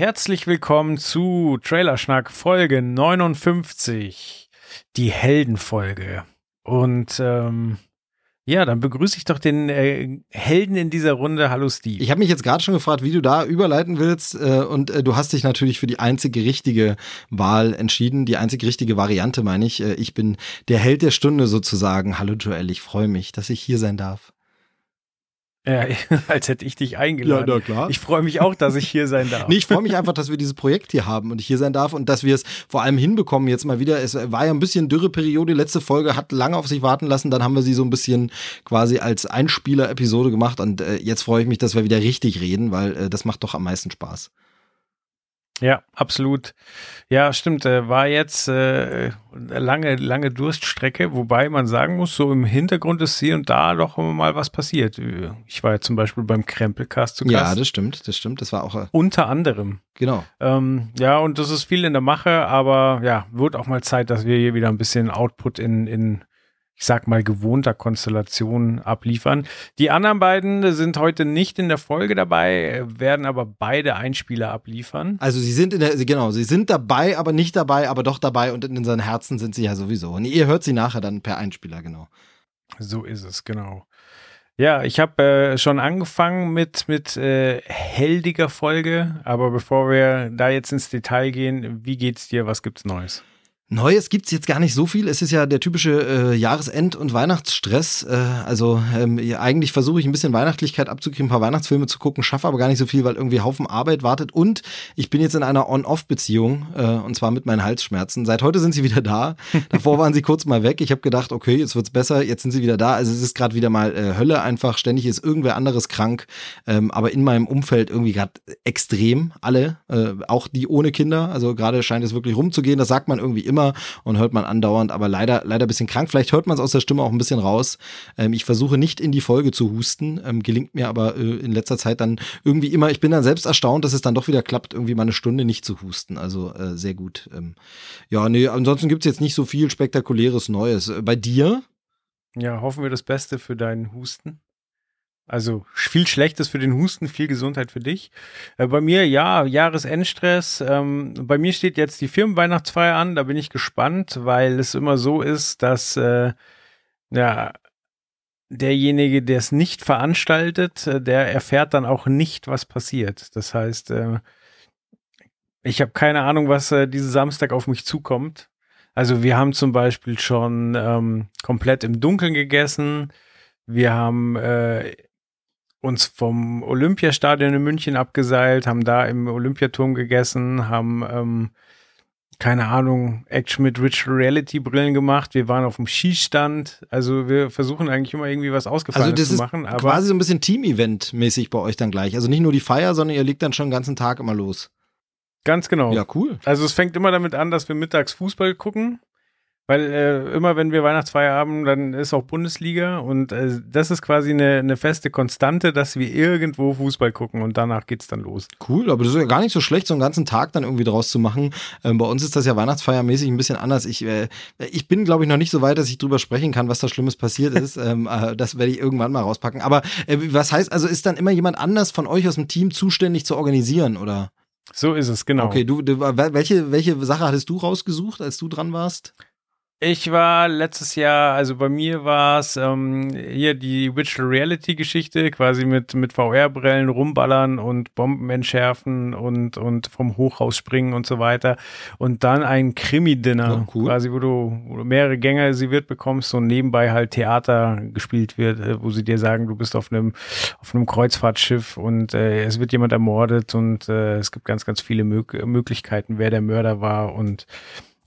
Herzlich willkommen zu Trailerschnack Folge 59, die Heldenfolge. Und ähm, ja, dann begrüße ich doch den äh, Helden in dieser Runde. Hallo Steve. Ich habe mich jetzt gerade schon gefragt, wie du da überleiten willst. Äh, und äh, du hast dich natürlich für die einzige richtige Wahl entschieden. Die einzige richtige Variante, meine ich. Äh, ich bin der Held der Stunde sozusagen. Hallo Joel, ich freue mich, dass ich hier sein darf. Ja, als hätte ich dich eingeladen. Ja, na klar. Ich freue mich auch, dass ich hier sein darf. Nee, ich freue mich einfach, dass wir dieses Projekt hier haben und ich hier sein darf und dass wir es vor allem hinbekommen jetzt mal wieder. Es war ja ein bisschen Dürreperiode. Letzte Folge hat lange auf sich warten lassen. Dann haben wir sie so ein bisschen quasi als Einspieler-Episode gemacht und äh, jetzt freue ich mich, dass wir wieder richtig reden, weil äh, das macht doch am meisten Spaß. Ja, absolut. Ja, stimmt. Äh, war jetzt äh, lange, lange Durststrecke, wobei man sagen muss, so im Hintergrund ist hier und da doch immer mal was passiert. Ich war ja zum Beispiel beim Krempelcast zu Gast. Ja, das stimmt, das stimmt. Das war auch. Äh, Unter anderem. Genau. Ähm, ja, und das ist viel in der Mache, aber ja, wird auch mal Zeit, dass wir hier wieder ein bisschen Output in, in ich sag mal, gewohnter Konstellation abliefern. Die anderen beiden sind heute nicht in der Folge dabei, werden aber beide Einspieler abliefern. Also sie sind in der, genau, sie sind dabei, aber nicht dabei, aber doch dabei und in unseren Herzen sind sie ja sowieso. Und ihr hört sie nachher dann per Einspieler, genau. So ist es, genau. Ja, ich habe äh, schon angefangen mit, mit äh, heldiger Folge, aber bevor wir da jetzt ins Detail gehen, wie geht's dir? Was gibt's Neues? Neues gibt's jetzt gar nicht so viel. Es ist ja der typische äh, Jahresend- und Weihnachtsstress. Äh, also ähm, eigentlich versuche ich ein bisschen Weihnachtlichkeit abzukriegen, ein paar Weihnachtsfilme zu gucken, schaffe aber gar nicht so viel, weil irgendwie Haufen Arbeit wartet. Und ich bin jetzt in einer On-Off-Beziehung äh, und zwar mit meinen Halsschmerzen. Seit heute sind sie wieder da. Davor waren sie kurz mal weg. Ich habe gedacht, okay, jetzt wird's besser. Jetzt sind sie wieder da. Also es ist gerade wieder mal äh, Hölle einfach. Ständig ist irgendwer anderes krank. Ähm, aber in meinem Umfeld irgendwie gerade extrem alle, äh, auch die ohne Kinder. Also gerade scheint es wirklich rumzugehen. Das sagt man irgendwie immer immer und hört man andauernd, aber leider, leider ein bisschen krank. Vielleicht hört man es aus der Stimme auch ein bisschen raus. Ähm, ich versuche nicht in die Folge zu husten, ähm, gelingt mir aber äh, in letzter Zeit dann irgendwie immer, ich bin dann selbst erstaunt, dass es dann doch wieder klappt, irgendwie mal eine Stunde nicht zu husten. Also äh, sehr gut. Ähm, ja, nee, ansonsten gibt es jetzt nicht so viel spektakuläres Neues. Äh, bei dir? Ja, hoffen wir das Beste für deinen Husten. Also viel Schlechtes für den Husten, viel Gesundheit für dich. Äh, bei mir, ja, Jahresendstress. Ähm, bei mir steht jetzt die Firmenweihnachtsfeier an. Da bin ich gespannt, weil es immer so ist, dass äh, ja, derjenige, der es nicht veranstaltet, äh, der erfährt dann auch nicht, was passiert. Das heißt, äh, ich habe keine Ahnung, was äh, diesen Samstag auf mich zukommt. Also wir haben zum Beispiel schon ähm, komplett im Dunkeln gegessen. Wir haben äh, uns vom Olympiastadion in München abgeseilt, haben da im Olympiaturm gegessen, haben ähm, keine Ahnung, Action mit Virtual Reality Brillen gemacht. Wir waren auf dem Skistand. Also wir versuchen eigentlich immer irgendwie was Ausgefallenes also das zu machen. Ist quasi so ein bisschen Team-Event mäßig bei euch dann gleich. Also nicht nur die Feier, sondern ihr liegt dann schon den ganzen Tag immer los. Ganz genau. Ja, cool. Also es fängt immer damit an, dass wir mittags Fußball gucken. Weil äh, immer, wenn wir Weihnachtsfeier haben, dann ist auch Bundesliga und äh, das ist quasi eine, eine feste Konstante, dass wir irgendwo Fußball gucken und danach geht's dann los. Cool, aber das ist ja gar nicht so schlecht, so einen ganzen Tag dann irgendwie draus zu machen. Ähm, bei uns ist das ja Weihnachtsfeiermäßig ein bisschen anders. Ich, äh, ich bin, glaube ich, noch nicht so weit, dass ich drüber sprechen kann, was da Schlimmes passiert ist. ähm, äh, das werde ich irgendwann mal rauspacken. Aber äh, was heißt, also ist dann immer jemand anders von euch aus dem Team zuständig zu organisieren, oder? So ist es, genau. Okay, du, du welche, welche Sache hattest du rausgesucht, als du dran warst? Ich war letztes Jahr, also bei mir war es ähm, hier die Virtual Reality Geschichte, quasi mit, mit VR-Brillen rumballern und Bomben entschärfen und, und vom Hochhaus springen und so weiter. Und dann ein Krimi-Dinner, Oh, cool. quasi, wo du, wo du mehrere Gänge serviert bekommst und nebenbei halt Theater gespielt wird, äh, wo sie dir sagen, du bist auf einem, auf einem Kreuzfahrtschiff und äh, es wird jemand ermordet und äh, es gibt ganz, ganz viele Mö Möglichkeiten, wer der Mörder war und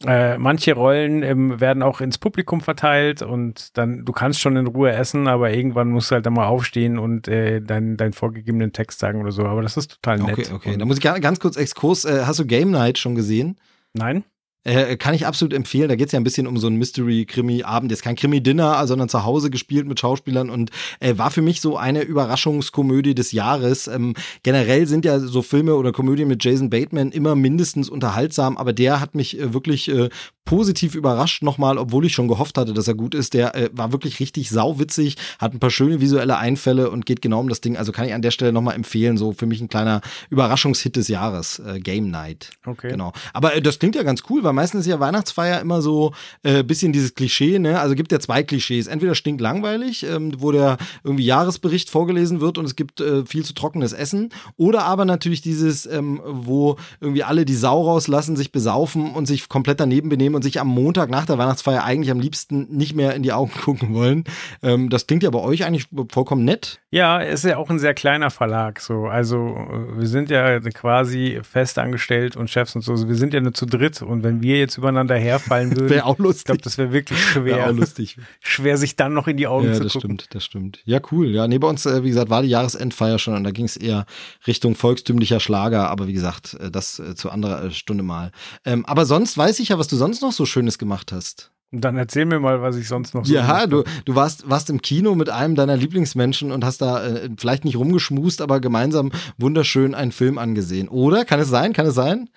Äh, manche Rollen ähm, werden auch ins Publikum verteilt und dann, du kannst schon in Ruhe essen, aber irgendwann musst du halt dann mal aufstehen und äh, deinen dein vorgegebenen Text sagen oder so. Aber das ist total nett. Okay, okay. Da muss ich ganz kurz Exkurs. Äh, hast du Game Night schon gesehen? Nein? Äh, kann ich absolut empfehlen. Da geht es ja ein bisschen um so ein Mystery-Krimi-Abend. Jetzt kein Krimi-Dinner, sondern zu Hause gespielt mit Schauspielern und äh, war für mich so eine Überraschungskomödie des Jahres. Ähm, generell sind ja so Filme oder Komödien mit Jason Bateman immer mindestens unterhaltsam, aber der hat mich äh, wirklich äh, positiv überrascht nochmal, obwohl ich schon gehofft hatte, dass er gut ist. Der äh, war wirklich richtig sauwitzig, hat ein paar schöne visuelle Einfälle und geht genau um das Ding. Also kann ich an der Stelle nochmal empfehlen. So für mich ein kleiner Überraschungshit des Jahres, äh, Game Night. Okay. Genau. Aber äh, das klingt ja ganz cool, weil meistens ist ja Weihnachtsfeier immer so äh, bisschen dieses Klischee, ne? Also gibt ja zwei Klischees. Entweder stinkt langweilig, ähm, wo der irgendwie Jahresbericht vorgelesen wird und es gibt äh, viel zu trockenes Essen. Oder aber natürlich dieses, ähm, wo irgendwie alle die Sau rauslassen, sich besaufen und sich komplett daneben benehmen und sich am Montag nach der Weihnachtsfeier eigentlich am liebsten nicht mehr in die Augen gucken wollen. Ähm, das klingt ja bei euch eigentlich vollkommen nett. Ja, ist ja auch ein sehr kleiner Verlag. So, also äh, wir sind ja quasi fest angestellt und Chefs und so. Wir sind ja nur zu dritt und wenn wir jetzt übereinander herfallen würden, wäre auch lustig. Ich glaube, das wäre wirklich schwer. Wäre auch lustig. Schwer, sich dann noch in die Augen ja, zu das gucken. Stimmt, das stimmt. Ja, cool. Ja, nee, bei uns, äh, wie gesagt, war die Jahresendfeier schon und da ging es eher Richtung volkstümlicher Schlager, aber wie gesagt, äh, das zu anderer Stunde mal. Ähm, aber sonst weiß ich ja, was du sonst noch so Schönes gemacht hast. Dann erzähl mir mal, was ich sonst noch so Ja, du, du warst, warst im Kino mit einem deiner Lieblingsmenschen und hast da äh, vielleicht nicht rumgeschmust, aber gemeinsam wunderschön einen Film angesehen. Oder? Kann es sein? Kann es sein?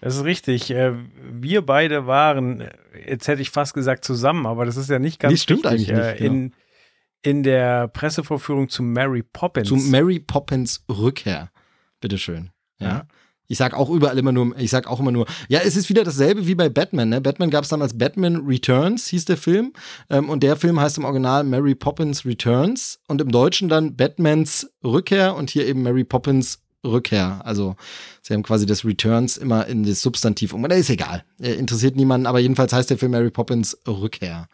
Das ist richtig. Äh, Wir beide waren, jetzt hätte ich fast gesagt zusammen, aber das ist ja nicht ganz Nee, stimmt richtig. eigentlich nicht, Äh, In, in der Pressevorführung zu Mary Poppins. Zu Mary Poppins Rückkehr. Bitteschön. Ja. Ja. Ich sag auch überall immer nur, ich sag auch immer nur, ja, es ist wieder dasselbe wie bei Batman, ne? Batman gab es damals Batman Returns, hieß der Film. Ähm, und der Film heißt im Original Mary Poppins Returns und im Deutschen dann Batmans Rückkehr und hier eben Mary Poppins Rückkehr. Also sie haben quasi das Returns immer in das Substantiv um. Ist egal. Äh, interessiert niemanden, aber jedenfalls heißt der Film Mary Poppins Rückkehr.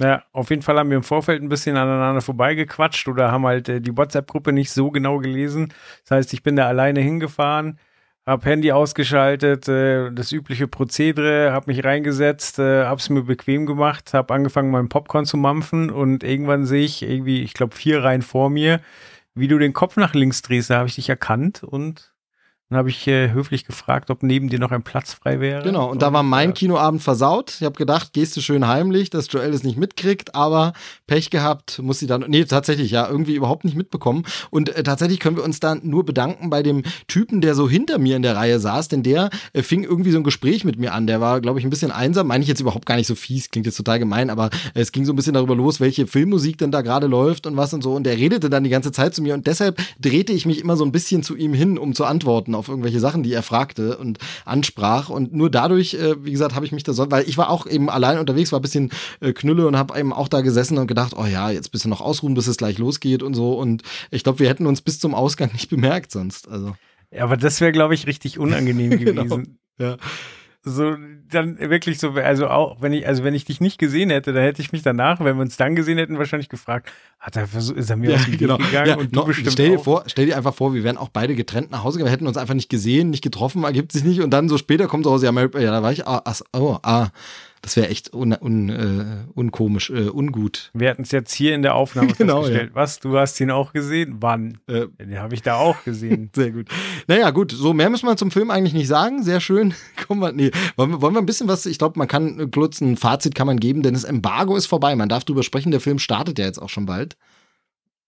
Ja, auf jeden Fall haben wir im Vorfeld ein bisschen aneinander vorbeigequatscht oder haben halt äh, die WhatsApp-Gruppe nicht so genau gelesen. Das heißt, ich bin da alleine hingefahren, hab Handy ausgeschaltet, äh, das übliche Prozedere, hab mich reingesetzt, äh, hab's mir bequem gemacht, hab angefangen, meinen Popcorn zu mampfen und irgendwann sehe ich irgendwie, ich glaube, vier Reihen vor mir, wie du den Kopf nach links drehst, da habe ich dich erkannt und dann habe ich äh, höflich gefragt, ob neben dir noch ein Platz frei wäre. Genau, und da war mein Kinoabend versaut. Ich habe gedacht, gehst du schön heimlich, dass Joel es nicht mitkriegt, aber Pech gehabt, muss sie dann, nee, tatsächlich, ja, irgendwie überhaupt nicht mitbekommen. Und äh, tatsächlich können wir uns dann nur bedanken bei dem Typen, der so hinter mir in der Reihe saß, denn der äh, fing irgendwie so ein Gespräch mit mir an. Der war, glaube ich, ein bisschen einsam, meine ich jetzt überhaupt gar nicht so fies, klingt jetzt total gemein, aber äh, es ging so ein bisschen darüber los, welche Filmmusik denn da gerade läuft und was und so. Und der redete dann die ganze Zeit zu mir und deshalb drehte ich mich immer so ein bisschen zu ihm hin, um zu antworten auf irgendwelche Sachen, die er fragte und ansprach. Und nur dadurch, äh, wie gesagt, habe ich mich da so, weil ich war auch eben allein unterwegs, war ein bisschen äh, knülle und habe eben auch da gesessen und gedacht, oh ja, jetzt bist du noch ausruhen, bis es gleich losgeht und so. Und ich glaube, wir hätten uns bis zum Ausgang nicht bemerkt sonst. Also. Ja, aber das wäre, glaube ich, richtig unangenehm Genau. gewesen. Ja. So dann wirklich so, also auch wenn ich, also wenn ich dich nicht gesehen hätte, dann hätte ich mich danach, wenn wir uns dann gesehen hätten, wahrscheinlich gefragt, hat er versucht, ist er mir aus dem Weg gegangen Ja, und du noch, bestimmt stell dir auch. vor, stell dir einfach vor, wir wären auch beide getrennt nach Hause gegangen, wir hätten uns einfach nicht gesehen, nicht getroffen, ergibt sich nicht und dann so später kommt raus, ja, ja, da war ich, ah, ach, oh, ah, das wäre echt un, un, äh, unkomisch, äh, ungut. Wir hatten es jetzt hier in der Aufnahme Genau, festgestellt. Was? Du hast ihn auch gesehen? Wann? Äh, Den habe ich da auch gesehen. Sehr gut. Naja, gut, so mehr müssen wir zum Film eigentlich nicht sagen. Sehr schön. Kommen wir, nee, wollen wir, wollen wir ein bisschen was, ich glaube, man kann äh, kurz ein Fazit kann man geben, denn das Embargo ist vorbei. Man darf drüber sprechen, der Film startet ja jetzt auch schon bald.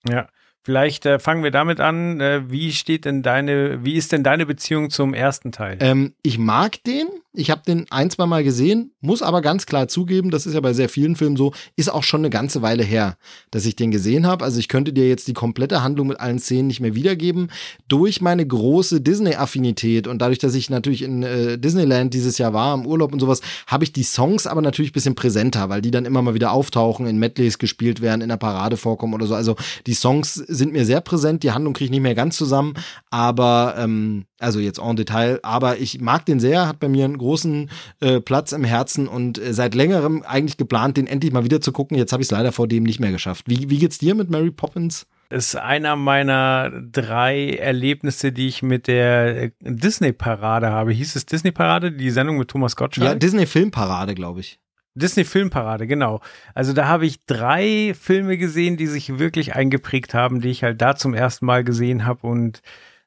ja. Vielleicht äh, fangen wir damit an. Äh, wie steht denn deine, wie ist denn deine Beziehung zum ersten Teil? Ähm, ich mag den. Ich habe den ein, zwei Mal gesehen, muss aber ganz klar zugeben, das ist ja bei sehr vielen Filmen so, ist auch schon eine ganze Weile her, dass ich den gesehen habe. Also ich könnte dir jetzt die komplette Handlung mit allen Szenen nicht mehr wiedergeben. Durch meine große Disney-Affinität und dadurch, dass ich natürlich in äh, Disneyland dieses Jahr war, im Urlaub und sowas, habe ich die Songs aber natürlich ein bisschen präsenter, weil die dann immer mal wieder auftauchen, in Medleys gespielt werden, in der Parade vorkommen oder so. Also die Songs sind mir sehr präsent, die Handlung kriege ich nicht mehr ganz zusammen, aber ähm, also jetzt en Detail, aber ich mag den sehr, hat bei mir einen großen äh, Platz im Herzen und äh, seit längerem eigentlich geplant, den endlich mal wieder zu gucken. Jetzt habe ich es leider vor dem nicht mehr geschafft. Wie, wie geht's dir mit Mary Poppins? ist einer meiner drei Erlebnisse, die ich mit der Disney-Parade habe. Hieß es Disney-Parade, die Sendung mit Thomas Gottschalk? Ja, Disney-Filmparade, glaube ich. Disney-Filmparade, genau. Also da habe ich drei Filme gesehen, die sich wirklich eingeprägt haben, die ich halt da zum ersten Mal gesehen habe und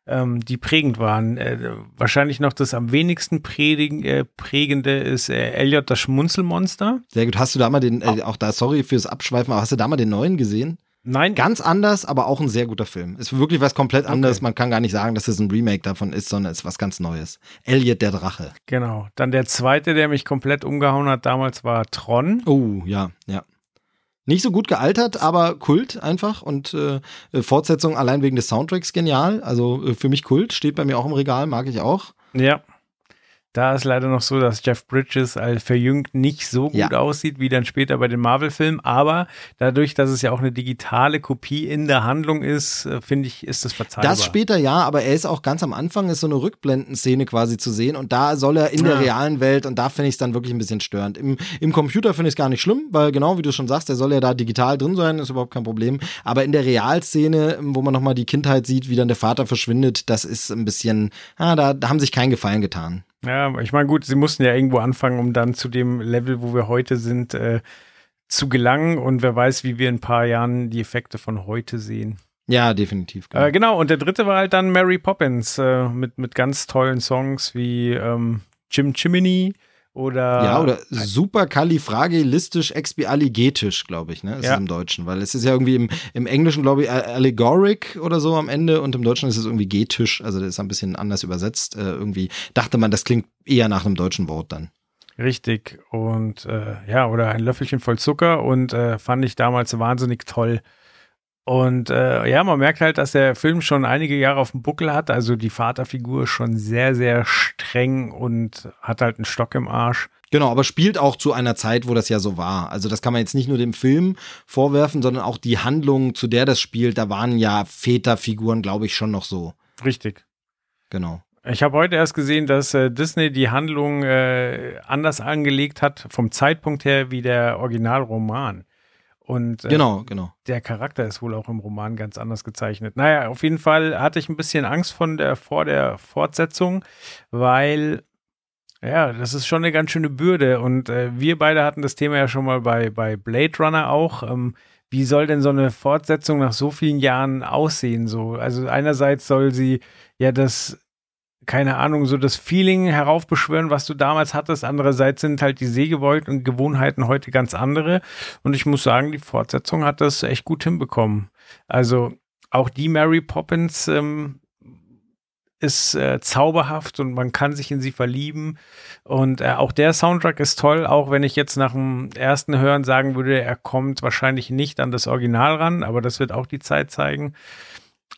ähm, die prägend waren. Äh, wahrscheinlich noch das am wenigsten prägen, äh, prägende ist äh, Elliot das Schmunzelmonster. Sehr gut. Hast du da mal den, äh, auch da, sorry fürs Abschweifen, aber hast du da mal den neuen gesehen? Nein. Ganz anders, aber auch ein sehr guter Film. Ist wirklich was komplett anderes. Okay. Man kann gar nicht sagen, dass es ein Remake davon ist, sondern es ist was ganz Neues. Elliot der Drache. Genau. Dann der zweite, der mich komplett umgehauen hat damals, war Tron. Oh, ja, ja. Nicht so gut gealtert, aber Kult einfach und äh, Fortsetzung allein wegen des Soundtracks genial. Also äh, für mich Kult, steht bei mir auch im Regal, mag ich auch. Ja. Da ist leider noch so, dass Jeff Bridges als verjüngt nicht so gut ja. aussieht wie dann später bei den Marvel-Filmen. Aber dadurch, dass es ja auch eine digitale Kopie in der Handlung ist, äh, finde ich, ist das verzeihbar. Das später ja, aber er ist auch ganz am Anfang, ist so eine Rückblendenszene quasi zu sehen. Und da soll er in ja. der realen Welt, und da finde ich es dann wirklich ein bisschen störend. Im, im Computer finde ich es gar nicht schlimm, weil genau wie du schon sagst, er soll ja da digital drin sein, ist überhaupt kein Problem. Aber in der Realszene, wo man nochmal die Kindheit sieht, wie dann der Vater verschwindet, das ist ein bisschen, ah, da, da haben sich keinen Gefallen getan. Ja, ich meine, gut, sie mussten ja irgendwo anfangen, um dann zu dem Level, wo wir heute sind, äh, zu gelangen. Und wer weiß, wie wir in ein paar Jahren die Effekte von heute sehen. Ja, definitiv. Genau. Äh, genau, und der dritte war halt dann Mary Poppins äh, mit, mit ganz tollen Songs wie ähm, Jim Chimney oder. Ja, oder superkalifragilistisch expialigetisch, glaube ich, ne? Ist ja. es im Deutschen, weil es ist ja irgendwie im, im Englischen, glaube ich, allegoric oder so am Ende und im Deutschen ist es irgendwie getisch, also das ist ein bisschen anders übersetzt. Äh, irgendwie dachte man, das klingt eher nach einem deutschen Wort dann. Richtig. Und äh, ja, oder ein Löffelchen voll Zucker und äh, fand ich damals wahnsinnig toll. Und äh, ja, man merkt halt, dass der Film schon einige Jahre auf dem Buckel hat. Also die Vaterfigur ist schon sehr, sehr streng und hat halt einen Stock im Arsch. Genau, aber spielt auch zu einer Zeit, wo das ja so war. Also das kann man jetzt nicht nur dem Film vorwerfen, sondern auch die Handlung, zu der das spielt. Da waren ja Väterfiguren, glaube ich, schon noch so. Richtig. Genau. Ich habe heute erst gesehen, dass äh, Disney die Handlung äh, anders angelegt hat, vom Zeitpunkt her wie der Originalroman. Und äh, genau, genau. der Charakter ist wohl auch im Roman ganz anders gezeichnet. Naja, auf jeden Fall hatte ich ein bisschen Angst von der, vor der Fortsetzung, weil ja, das ist schon eine ganz schöne Bürde. Und äh, wir beide hatten das Thema ja schon mal bei, bei Blade Runner auch. Ähm, wie soll denn so eine Fortsetzung nach so vielen Jahren aussehen? So, also einerseits soll sie ja das keine Ahnung, so das Feeling heraufbeschwören, was du damals hattest. Andererseits sind halt die Sehgewolken und Gewohnheiten heute ganz andere. Und ich muss sagen, die Fortsetzung hat das echt gut hinbekommen. Also auch die Mary Poppins ähm, ist äh, zauberhaft und man kann sich in sie verlieben. Und äh, auch der Soundtrack ist toll, auch wenn ich jetzt nach dem ersten Hören sagen würde, er kommt wahrscheinlich nicht an das Original ran, aber das wird auch die Zeit zeigen.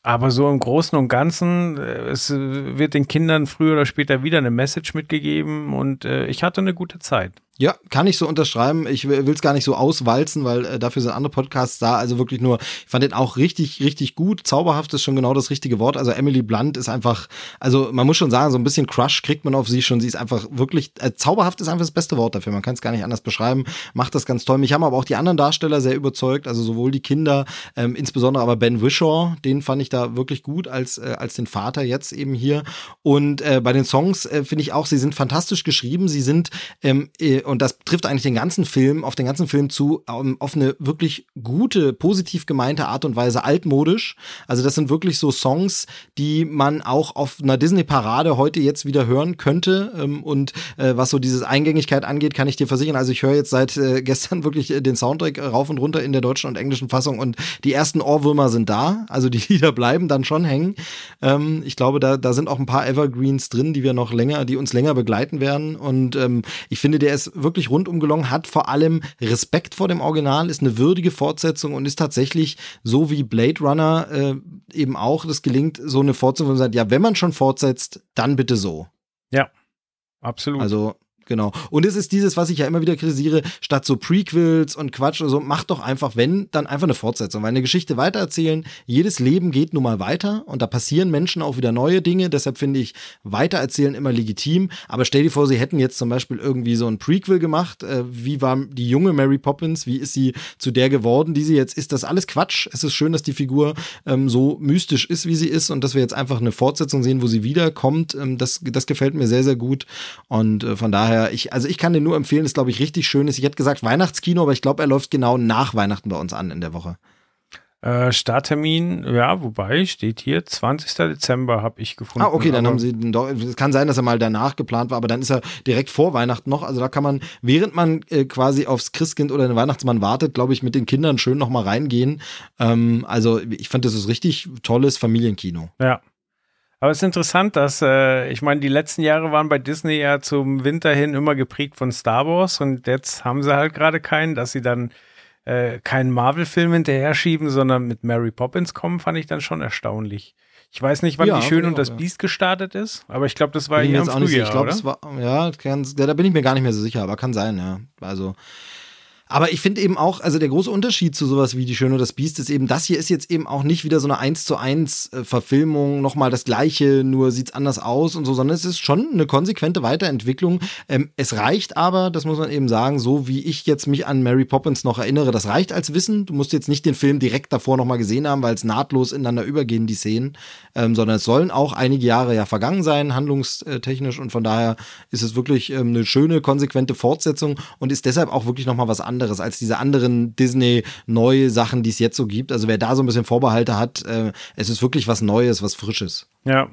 Aber so im Großen und Ganzen, äh, es wird den Kindern früher oder später wieder eine Message mitgegeben und äh, ich hatte eine gute Zeit. Ja, kann ich so unterschreiben. Ich will es gar nicht so auswalzen, weil äh, dafür sind andere Podcasts da. Also wirklich nur, ich fand den auch richtig, richtig gut. Zauberhaft ist schon genau das richtige Wort. Also Emily Blunt ist einfach, also man muss schon sagen, so ein bisschen Crush kriegt man auf sie schon. Sie ist einfach wirklich, äh, zauberhaft ist einfach das beste Wort dafür. Man kann es gar nicht anders beschreiben. Macht das ganz toll. Mich haben aber auch die anderen Darsteller sehr überzeugt. Also sowohl die Kinder, ähm, insbesondere aber Ben Wishaw, den fand ich da wirklich gut als, äh, als den Vater jetzt eben hier. Und äh, bei den Songs äh, finde ich auch, sie sind fantastisch geschrieben. Sie sind ähm, äh, und das trifft eigentlich den ganzen Film, auf den ganzen Film zu, um, auf eine wirklich gute, positiv gemeinte Art und Weise altmodisch. Also das sind wirklich so Songs, die man auch auf einer Disney-Parade heute jetzt wieder hören könnte. Ähm, und äh, was so diese Eingängigkeit angeht, kann ich dir versichern. Also ich höre jetzt seit äh, gestern wirklich äh, den Soundtrack rauf und runter in der deutschen und englischen Fassung und die ersten Ohrwürmer sind da. Also die Lieder bleiben dann schon hängen. Ähm, ich glaube, da, da sind auch ein paar Evergreens drin, die wir noch länger, die uns länger begleiten werden. Und ähm, ich finde, der ist wirklich rundum gelungen, hat vor allem Respekt vor dem Original, ist eine würdige Fortsetzung und ist tatsächlich so wie Blade Runner äh, eben auch, das gelingt, so eine Fortsetzung, wo man sagt, ja, wenn man schon fortsetzt, dann bitte so. Ja, absolut. Also Genau. Und es ist dieses, was ich ja immer wieder kritisiere, statt so Prequels und Quatsch oder so, macht doch einfach, wenn, dann einfach eine Fortsetzung. Weil eine Geschichte weitererzählen, jedes Leben geht nun mal weiter und da passieren Menschen auch wieder neue Dinge. Deshalb finde ich weitererzählen immer legitim. Aber stell dir vor, sie hätten jetzt zum Beispiel irgendwie so ein Prequel gemacht. Äh, wie war die junge Mary Poppins? Wie ist sie zu der geworden, die sie jetzt ist? Das alles Quatsch. Es ist schön, dass die Figur ähm, so mystisch ist, wie sie ist und dass wir jetzt einfach eine Fortsetzung sehen, wo sie wiederkommt. Ähm, das, das gefällt mir sehr, sehr gut. Und äh, von daher daher, ich, also ich kann den nur empfehlen, ist glaube ich richtig schön ist. Ich hätte gesagt Weihnachtskino, aber ich glaube, er läuft genau nach Weihnachten bei uns an in der Woche. Äh, Starttermin, ja, wobei steht hier 20. Dezember habe ich gefunden. Ah, okay, dann haben sie doch, es kann sein, dass er mal danach geplant war, aber dann ist er direkt vor Weihnachten noch. Also da kann man, während man äh, quasi aufs Christkind oder den Weihnachtsmann wartet, glaube ich, mit den Kindern schön noch mal reingehen. Ähm, also ich fand, das ist richtig tolles Familienkino. Ja. Aber es ist interessant, dass, äh, ich meine, die letzten Jahre waren bei Disney ja zum Winter hin immer geprägt von Star Wars und jetzt haben sie halt gerade keinen, dass sie dann äh, keinen Marvel-Film hinterher schieben, sondern mit Mary Poppins kommen, fand ich dann schon erstaunlich. Ich weiß nicht, wann ja, die Schön und das ja. Biest gestartet ist, aber ich glaube, das war hier im Frühjahr, Ich glaube, es war, ja, kann, da bin ich mir gar nicht mehr so sicher, aber kann sein, ja. Also, aber ich finde eben auch, also der große Unterschied zu sowas wie Die Schöne und das Biest ist eben, das hier ist jetzt eben auch nicht wieder so eine 1 zu 1 äh, Verfilmung, nochmal das gleiche, nur sieht's anders aus und so, sondern es ist schon eine konsequente Weiterentwicklung. Ähm, es reicht aber, das muss man eben sagen, so wie ich jetzt mich an Mary Poppins noch erinnere, das reicht als Wissen. Du musst jetzt nicht den Film direkt davor nochmal gesehen haben, weil es nahtlos ineinander übergehen, die Szenen, ähm, sondern es sollen auch einige Jahre ja vergangen sein, handlungstechnisch und von daher ist es wirklich ähm, eine schöne, konsequente Fortsetzung und ist deshalb auch wirklich nochmal was anderes anderes als diese anderen Disney-neue Sachen, die es jetzt so gibt. Also wer da so ein bisschen Vorbehalte hat, äh, es ist wirklich was Neues, was Frisches. Ja.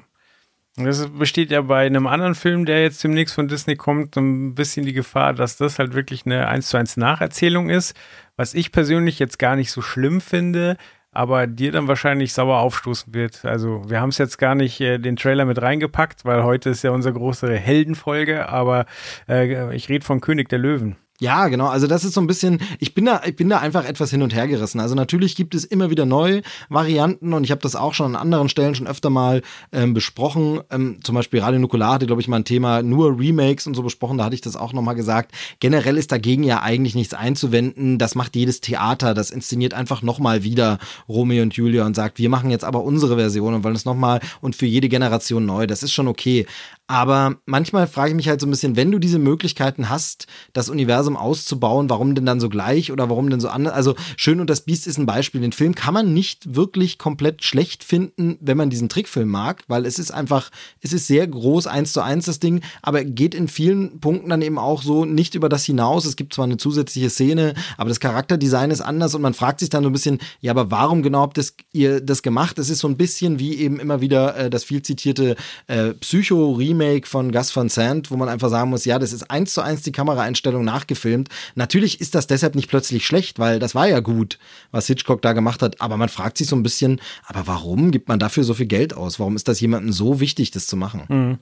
Das besteht ja bei einem anderen Film, der jetzt demnächst von Disney kommt, ein bisschen die Gefahr, dass das halt wirklich eine 1 zu 1 Nacherzählung ist, was ich persönlich jetzt gar nicht so schlimm finde, aber dir dann wahrscheinlich sauer aufstoßen wird. Also wir haben es jetzt gar nicht äh, den Trailer mit reingepackt, weil heute ist ja unsere große Heldenfolge, aber äh, ich rede von König der Löwen. Ja, genau. Also das ist so ein bisschen, ich bin da, ich bin da einfach etwas hin und her gerissen. Also natürlich gibt es immer wieder neue Varianten und ich habe das auch schon an anderen Stellen schon öfter mal ähm, besprochen. Ähm, zum Beispiel Radio Nukular hatte, glaube ich, mal ein Thema nur Remakes und so besprochen. Da hatte ich das auch nochmal gesagt. Generell ist dagegen ja eigentlich nichts einzuwenden. Das macht jedes Theater. Das inszeniert einfach nochmal wieder Romeo und Julia und sagt, wir machen jetzt aber unsere Version und wollen es nochmal und für jede Generation neu. Das ist schon okay. Aber manchmal frage ich mich halt so ein bisschen, wenn du diese Möglichkeiten hast, das Universum auszubauen, warum denn dann so gleich oder warum denn so anders? Also Schön und das Biest ist ein Beispiel. Den Film kann man nicht wirklich komplett schlecht finden, wenn man diesen Trickfilm mag, weil es ist einfach, es ist sehr groß, eins zu eins das Ding, aber geht in vielen Punkten dann eben auch so nicht über das hinaus. Es gibt zwar eine zusätzliche Szene, aber das Charakterdesign ist anders und man fragt sich dann so ein bisschen, ja, aber warum genau habt ihr das gemacht? Es ist so ein bisschen wie eben immer wieder äh, das viel zitierte äh, Psycho-Remake Remake von Gus Van Sant, wo man einfach sagen muss, ja, das ist eins zu eins die Kameraeinstellung nachgefilmt. Natürlich ist das deshalb nicht plötzlich schlecht, weil das war ja gut, was Hitchcock da gemacht hat. Aber man fragt sich so ein bisschen, aber warum gibt man dafür so viel Geld aus? Warum ist das jemandem so wichtig, das zu machen? Mhm.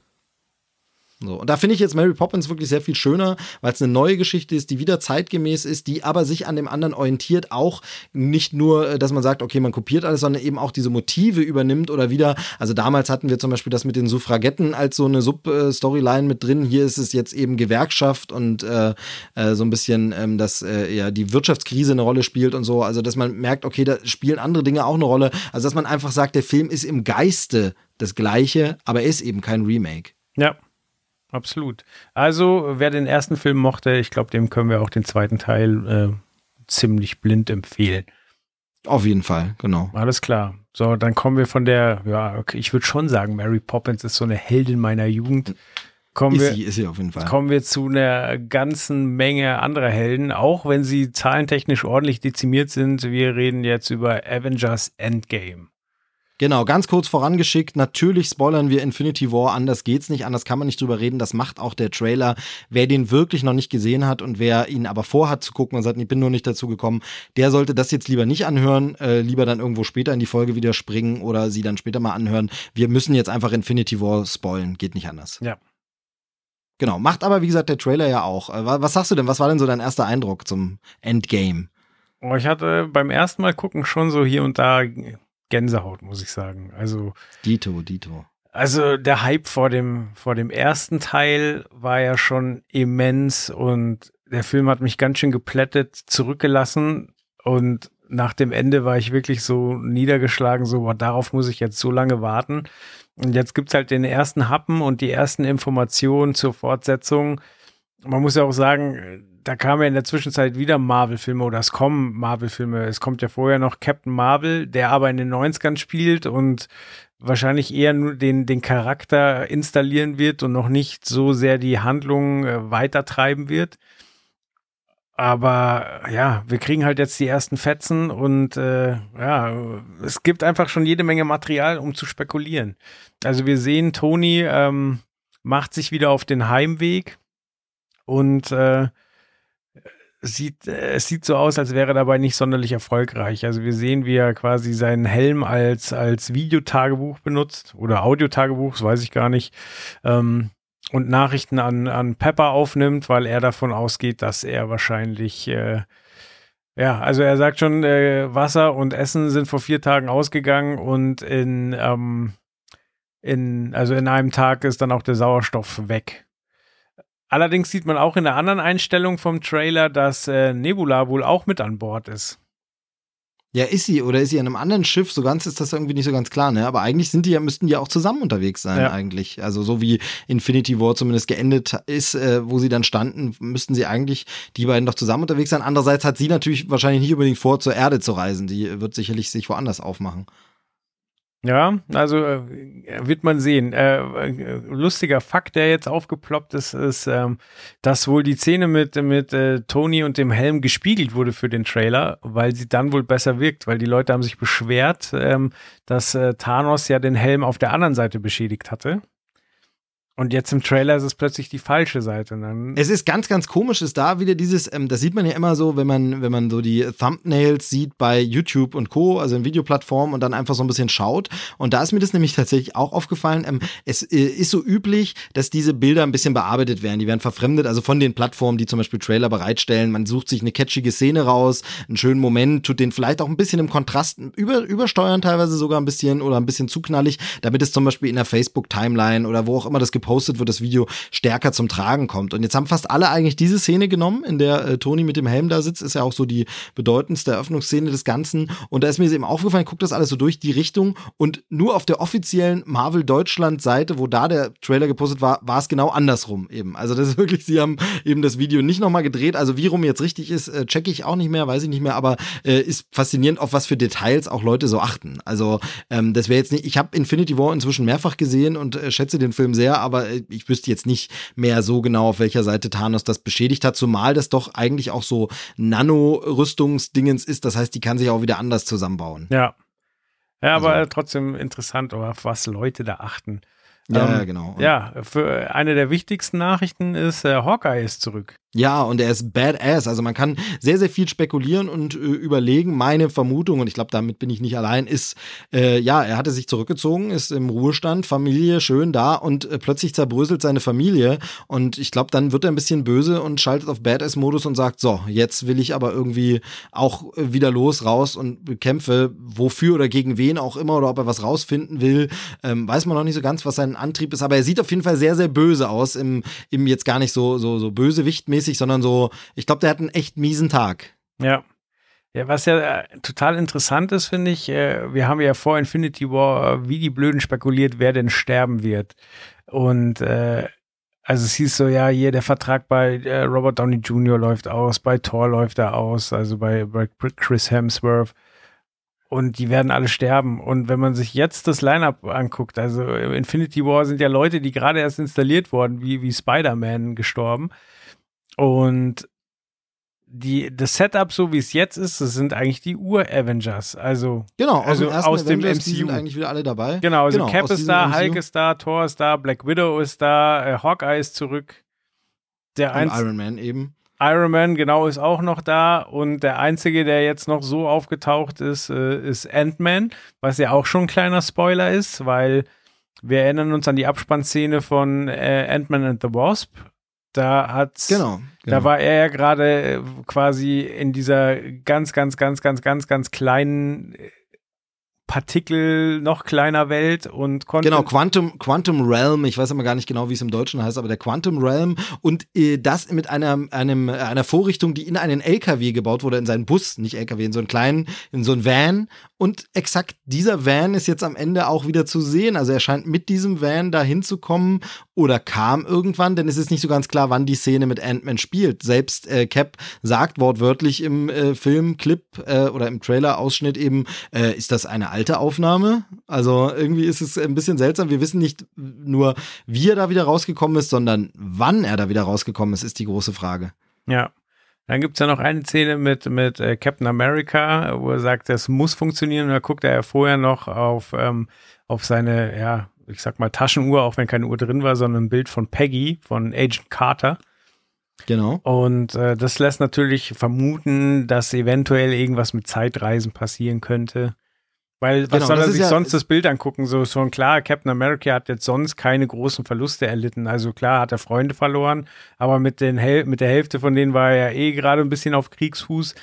So, und da finde ich jetzt Mary Poppins wirklich sehr viel schöner, weil es eine neue Geschichte ist, die wieder zeitgemäß ist, die aber sich an dem anderen orientiert, auch nicht nur, äh, dass man sagt, okay, man kopiert alles, sondern eben auch diese Motive übernimmt oder wieder. Also damals hatten wir zum Beispiel das mit den Suffragetten als so eine Sub-Storyline mit drin. Hier ist es jetzt eben Gewerkschaft und äh, äh, so ein bisschen, ähm, dass äh, ja die Wirtschaftskrise eine Rolle spielt und so. Also dass man merkt, okay, da spielen andere Dinge auch eine Rolle. Also dass man einfach sagt, der Film ist im Geiste das Gleiche, aber er ist eben kein Remake. Ja. Absolut. Also, wer den ersten Film mochte, ich glaube, dem können wir auch den zweiten Teil äh, ziemlich blind empfehlen. Auf jeden Fall, genau. Alles klar. So, dann kommen wir von der, ja, okay, ich würde schon sagen, Mary Poppins ist so eine Heldin meiner Jugend. Kommen ist wir, sie, ist sie auf jeden Fall. Kommen wir zu einer ganzen Menge anderer Helden, auch wenn sie zahlentechnisch ordentlich dezimiert sind. Wir reden jetzt über Avengers Endgame. Genau, ganz kurz vorangeschickt. Natürlich spoilern wir Infinity War, anders geht's nicht, anders kann man nicht drüber reden. Das macht auch der Trailer. Wer den wirklich noch nicht gesehen hat und wer ihn aber vorhat zu gucken und sagt, ich bin nur nicht dazu gekommen, der sollte das jetzt lieber nicht anhören, äh, lieber dann irgendwo später in die Folge wieder springen oder sie dann später mal anhören. Wir müssen jetzt einfach Infinity War spoilen, geht nicht anders. Ja. Genau, macht aber wie gesagt der Trailer ja auch. Äh, was sagst du denn? Was war denn so dein erster Eindruck zum Endgame? Oh, ich hatte beim ersten Mal gucken schon so hier und da Gänsehaut, muss ich sagen. Also. Dito, Dito. Also der Hype vor dem, vor dem ersten Teil war ja schon immens und der Film hat mich ganz schön geplättet zurückgelassen und nach dem Ende war ich wirklich so niedergeschlagen, so, boah, darauf muss ich jetzt so lange warten. Und jetzt gibt's halt den ersten Happen und die ersten Informationen zur Fortsetzung. Man muss ja auch sagen, da kamen ja in der Zwischenzeit wieder Marvel-Filme oder es kommen Marvel-Filme. Es kommt ja vorher noch Captain Marvel, der aber in den 90ern spielt und wahrscheinlich eher nur den, den Charakter installieren wird und noch nicht so sehr die Handlung äh, weitertreiben wird. Aber ja, wir kriegen halt jetzt die ersten Fetzen und äh, ja, es gibt einfach schon jede Menge Material, um zu spekulieren. Also wir sehen, Tony ähm, macht sich wieder auf den Heimweg und äh, sieht, äh, es sieht so aus, als wäre er dabei nicht sonderlich erfolgreich. Also wir sehen, wie er quasi seinen Helm als, als Videotagebuch benutzt oder Audiotagebuch, das weiß ich gar nicht. Ähm, und Nachrichten an, an Pepper aufnimmt, weil er davon ausgeht, dass er wahrscheinlich, äh, ja, also er sagt schon, äh, Wasser und Essen sind vor vier Tagen ausgegangen und in, ähm, in, also in einem Tag ist dann auch der Sauerstoff weg. Allerdings sieht man auch in der anderen Einstellung vom Trailer, dass äh, Nebula wohl auch mit an Bord ist. Ja, ist sie oder ist sie an einem anderen Schiff? So ganz ist das irgendwie nicht so ganz klar, ne? Aber eigentlich sind die ja, müssten die auch zusammen unterwegs sein, ja. eigentlich. Also so wie Infinity War zumindest geendet ist, äh, wo sie dann standen, müssten sie eigentlich die beiden doch zusammen unterwegs sein. Andererseits hat sie natürlich wahrscheinlich nicht unbedingt vor, zur Erde zu reisen. Die wird sicherlich sich woanders aufmachen. Ja, also äh, wird man sehen. Äh, äh, lustiger Fakt, der jetzt aufgeploppt ist, ist, ähm, dass wohl die Szene mit, mit äh, Tony und dem Helm gespiegelt wurde für den Trailer, weil sie dann wohl besser wirkt, weil die Leute haben sich beschwert, ähm, dass äh, Thanos ja den Helm auf der anderen Seite beschädigt hatte. Und jetzt im Trailer ist es plötzlich die falsche Seite. es ist ganz, ganz komisch, ist da wieder dieses, ähm, das sieht man ja immer so, wenn man, wenn man so die Thumbnails sieht bei YouTube und Co., also in Videoplattformen und dann einfach so ein bisschen schaut. Und da ist mir das nämlich tatsächlich auch aufgefallen. Ähm, es äh, ist so üblich, dass diese Bilder ein bisschen bearbeitet werden. Die werden verfremdet, also von den Plattformen, die zum Beispiel Trailer bereitstellen. Man sucht sich eine catchige Szene raus, einen schönen Moment, tut den vielleicht auch ein bisschen im Kontrast über, übersteuern teilweise sogar ein bisschen oder ein bisschen zu knallig, damit es zum Beispiel in der Facebook-Timeline oder wo auch immer das gepostet gepostet wird, das Video stärker zum Tragen kommt. Und jetzt haben fast alle eigentlich diese Szene genommen, in der äh, Tony mit dem Helm da sitzt, ist ja auch so die bedeutendste Eröffnungsszene des Ganzen. Und da ist mir eben aufgefallen, guckt das alles so durch die Richtung und nur auf der offiziellen Marvel Deutschland Seite, wo da der Trailer gepostet war, war es genau andersrum eben. Also das ist wirklich, sie haben eben das Video nicht nochmal gedreht. Also wie rum jetzt richtig ist, äh, checke ich auch nicht mehr, weiß ich nicht mehr, aber äh, ist faszinierend, auf was für Details auch Leute so achten. Also ähm, das wäre jetzt nicht, ich habe Infinity War inzwischen mehrfach gesehen und äh, schätze den Film sehr, aber aber äh, ich wüsste jetzt nicht mehr so genau, auf welcher Seite Thanos das beschädigt hat, zumal das doch eigentlich auch so Nano-Rüstungsdingens ist. Das heißt, die kann sich auch wieder anders zusammenbauen. Ja. Ja, aber also. trotzdem interessant, auf was Leute da achten. Ja, ähm, genau. Ja, für eine der wichtigsten Nachrichten ist, äh, Hawkeye ist zurück. Ja, und er ist badass. Also man kann sehr, sehr viel spekulieren und äh, überlegen. Meine Vermutung, und ich glaube, damit bin ich nicht allein, ist, äh, ja, er hatte sich zurückgezogen, ist im Ruhestand, Familie schön da und äh, plötzlich zerbröselt seine Familie. Und ich glaube, dann wird er ein bisschen böse und schaltet auf Badass-Modus und sagt, so, jetzt will ich aber irgendwie auch äh, wieder los, raus und kämpfe, wofür oder gegen wen auch immer, oder ob er was rausfinden will. Ähm, weiß man noch nicht so ganz, was sein Antrieb ist, aber er sieht auf jeden Fall sehr, sehr böse aus, im, im jetzt gar nicht so, so, so bösewichtmäßig mäßig, sondern so, ich glaube, der hat einen echt miesen Tag. Ja. Ja, was ja äh, total interessant ist, finde ich, äh, wir haben ja vor Infinity War äh, wie die Blöden spekuliert, wer denn sterben wird. Und äh, also es hieß so, ja, hier der Vertrag bei äh, Robert Downey Jr. läuft aus, bei Thor läuft er aus, also bei, bei Chris Hemsworth. Und die werden alle sterben. Und wenn man sich jetzt das Lineup anguckt, also Infinity War sind ja Leute, die gerade erst installiert wurden, wie, wie Spider-Man gestorben. Und die, das Setup, so wie es jetzt ist, das sind eigentlich die Ur-Avengers. Also, genau, aus, also dem, aus dem Avengers, MCU. sind eigentlich wieder alle dabei. Genau, also genau, Cap ist da, MCU. Hulk ist da, Thor ist da, Black Widow ist da, äh, Hawkeye ist zurück. Der und Iron Man eben. Iron Man, genau, ist auch noch da. Und der einzige, der jetzt noch so aufgetaucht ist, äh, ist Ant-Man, was ja auch schon ein kleiner Spoiler ist, weil wir erinnern uns an die Abspannszene von äh, Ant-Man and the Wasp. Da hat genau, genau. da war er ja gerade äh, quasi in dieser ganz, ganz, ganz, ganz, ganz, ganz kleinen äh, Partikel noch kleiner Welt und konnte. Genau, Quantum, Quantum Realm, ich weiß aber gar nicht genau, wie es im Deutschen heißt, aber der Quantum Realm und äh, das mit einer, einem, einer Vorrichtung, die in einen LKW gebaut wurde, in seinen Bus, nicht LKW, in so einen kleinen, in so einen Van und exakt dieser Van ist jetzt am Ende auch wieder zu sehen. Also er scheint mit diesem Van da hinzukommen oder kam irgendwann, denn es ist nicht so ganz klar, wann die Szene mit Ant-Man spielt. Selbst äh, Cap sagt wortwörtlich im äh, Filmclip äh, oder im Trailer-Ausschnitt eben, äh, ist das eine alte Aufnahme? Also irgendwie ist es ein bisschen seltsam. Wir wissen nicht nur, wie er da wieder rausgekommen ist, sondern wann er da wieder rausgekommen ist, ist die große Frage. Ja. Dann gibt es ja noch eine Szene mit, mit äh, Captain America, wo er sagt, das muss funktionieren. Und da guckt er ja vorher noch auf, ähm, auf seine, ja, ich sag mal Taschenuhr, auch wenn keine Uhr drin war, sondern ein Bild von Peggy, von Agent Carter. Genau. Und äh, das lässt natürlich vermuten, dass eventuell irgendwas mit Zeitreisen passieren könnte. Weil was Genau, soll er sich ja- sonst das Bild angucken? So schon klar, Captain America hat jetzt sonst keine großen Verluste erlitten. Also klar hat er Freunde verloren, aber mit, den Hel mit der Hälfte von denen war er ja eh gerade ein bisschen auf Kriegsfuß.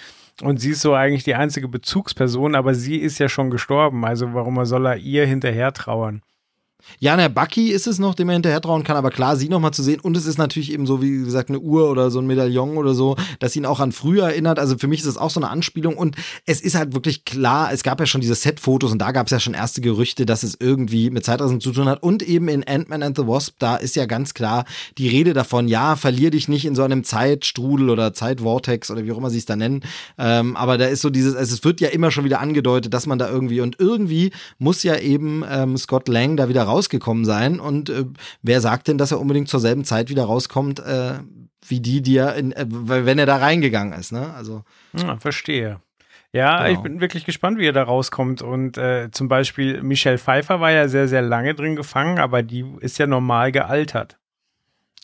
Und sie ist so eigentlich die einzige Bezugsperson, aber sie ist ja schon gestorben. Also warum soll er ihr hinterher trauern? Ja, der Bucky ist es noch, dem er hinterher trauen kann, aber klar, sie nochmal zu sehen. Und es ist natürlich eben so, wie gesagt, eine Uhr oder so ein Medaillon oder so, das ihn auch an früher erinnert. Also für mich ist es auch so eine Anspielung. Und es ist halt wirklich klar, es gab ja schon diese Set-Fotos und da gab es ja schon erste Gerüchte, dass es irgendwie mit Zeitreisen zu tun hat. Und eben in Ant-Man and the Wasp, da ist ja ganz klar die Rede davon, ja, verlier dich nicht in so einem Zeitstrudel oder Zeitvortex oder wie auch immer sie es da nennen. Ähm, aber da ist so dieses, also es wird ja immer schon wieder angedeutet, dass man da irgendwie und irgendwie muss ja eben ähm, Scott Lang da wieder rausgekommen sein. Und äh, wer sagt denn, dass er unbedingt zur selben Zeit wieder rauskommt, äh, wie die, die er, in, äh, wenn er da reingegangen ist, ne? Also. Ja, verstehe. Ja, Genau. ich bin wirklich gespannt, wie er da rauskommt. Und äh, zum Beispiel Michelle Pfeiffer war ja sehr, sehr lange drin gefangen, aber die ist ja normal gealtert.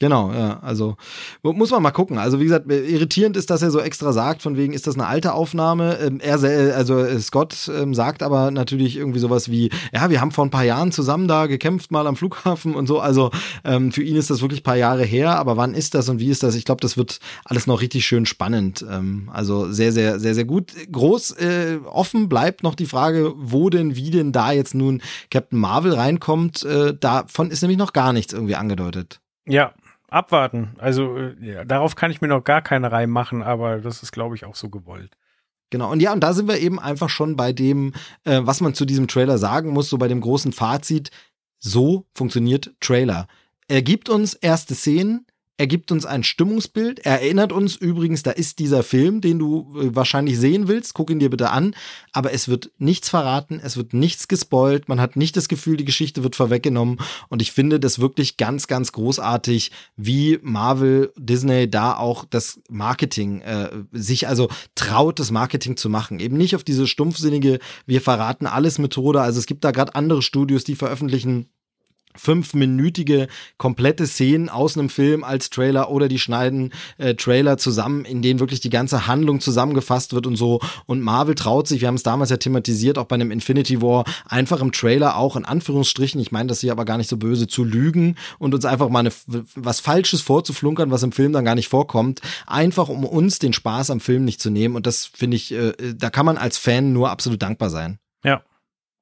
Genau, ja, also mu- muss man mal gucken. Also wie gesagt, irritierend ist, dass er so extra sagt, von wegen ist das eine alte Aufnahme. Ähm, er, also äh, Scott ähm, sagt aber natürlich irgendwie sowas wie, ja, wir haben vor ein paar Jahren zusammen da gekämpft mal am Flughafen und so. Also ähm, für ihn ist das wirklich ein paar Jahre her, aber wann ist das und wie ist das? Ich glaube, das wird alles noch richtig schön spannend. Also sehr, sehr, sehr, sehr gut. Groß äh, offen bleibt noch die Frage, wo denn, wie denn da jetzt nun Captain Marvel reinkommt. Äh, davon ist nämlich noch gar nichts irgendwie angedeutet. Ja, abwarten. Also äh, ja, darauf kann ich mir noch gar keine Reihe machen, aber das ist, glaube ich, auch so gewollt. Genau, und ja, und da sind wir eben einfach schon bei dem, äh, was man zu diesem Trailer sagen muss, so bei dem großen Fazit. So funktioniert Trailer. Er gibt uns erste Szenen, er gibt uns ein Stimmungsbild, er erinnert uns übrigens, da ist dieser Film, den du äh, wahrscheinlich sehen willst, guck ihn dir bitte an, aber es wird nichts verraten, es wird nichts gespoilt, man hat nicht das Gefühl, die Geschichte wird vorweggenommen. Und ich finde das wirklich ganz, ganz großartig, wie Marvel, Disney da auch das Marketing äh, sich also traut, das Marketing zu machen. Eben nicht auf diese stumpfsinnige, wir verraten alles Methode, also es gibt da gerade andere Studios, die veröffentlichen fünfminütige komplette Szenen aus einem Film als Trailer oder die schneiden äh, Trailer zusammen, in denen wirklich die ganze Handlung zusammengefasst wird und so. Und Marvel traut sich, wir haben es damals ja thematisiert, auch bei einem Infinity War, einfach im Trailer auch in Anführungsstrichen, ich meine das hier aber gar nicht so böse, zu lügen und uns einfach mal eine, was Falsches vorzuflunkern, was im Film dann gar nicht vorkommt, einfach um uns den Spaß am Film nicht zu nehmen. Und das finde ich, äh, da kann man als Fan nur absolut dankbar sein. Ja,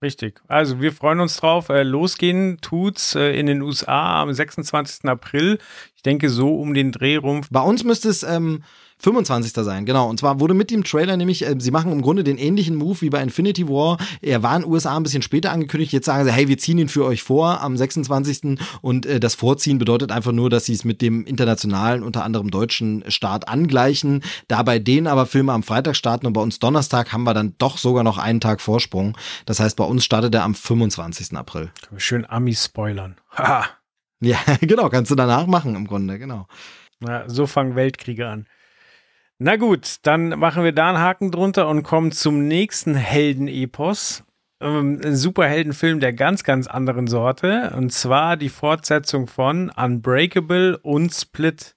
richtig. Also wir freuen uns drauf. Äh, losgehen tut's äh, in den USA am 26. April. Ich denke so um den Dreh rum. Bei uns müsste es ähm, 25. sein, genau. Und zwar wurde mit dem Trailer nämlich, äh, sie machen im Grunde den ähnlichen Move wie bei Infinity War. Er war in den USA ein bisschen später angekündigt. Jetzt sagen sie, hey, wir ziehen ihn für euch vor am 26. Und äh, das Vorziehen bedeutet einfach nur, dass sie es mit dem internationalen, unter anderem deutschen Start angleichen. Da bei denen aber Filme am Freitag starten und bei uns Donnerstag haben wir dann doch sogar noch einen Tag Vorsprung. Das heißt, bei uns startet er am 25. April. Schön Amis spoilern. Haha. Ja, genau, kannst du danach machen im Grunde, genau. Ja, so fangen Weltkriege an. Na gut, dann machen wir da einen Haken drunter und kommen zum nächsten Heldenepos. Ähm, ein Superheldenfilm der ganz, ganz anderen Sorte. Und zwar die Fortsetzung von Unbreakable und Split.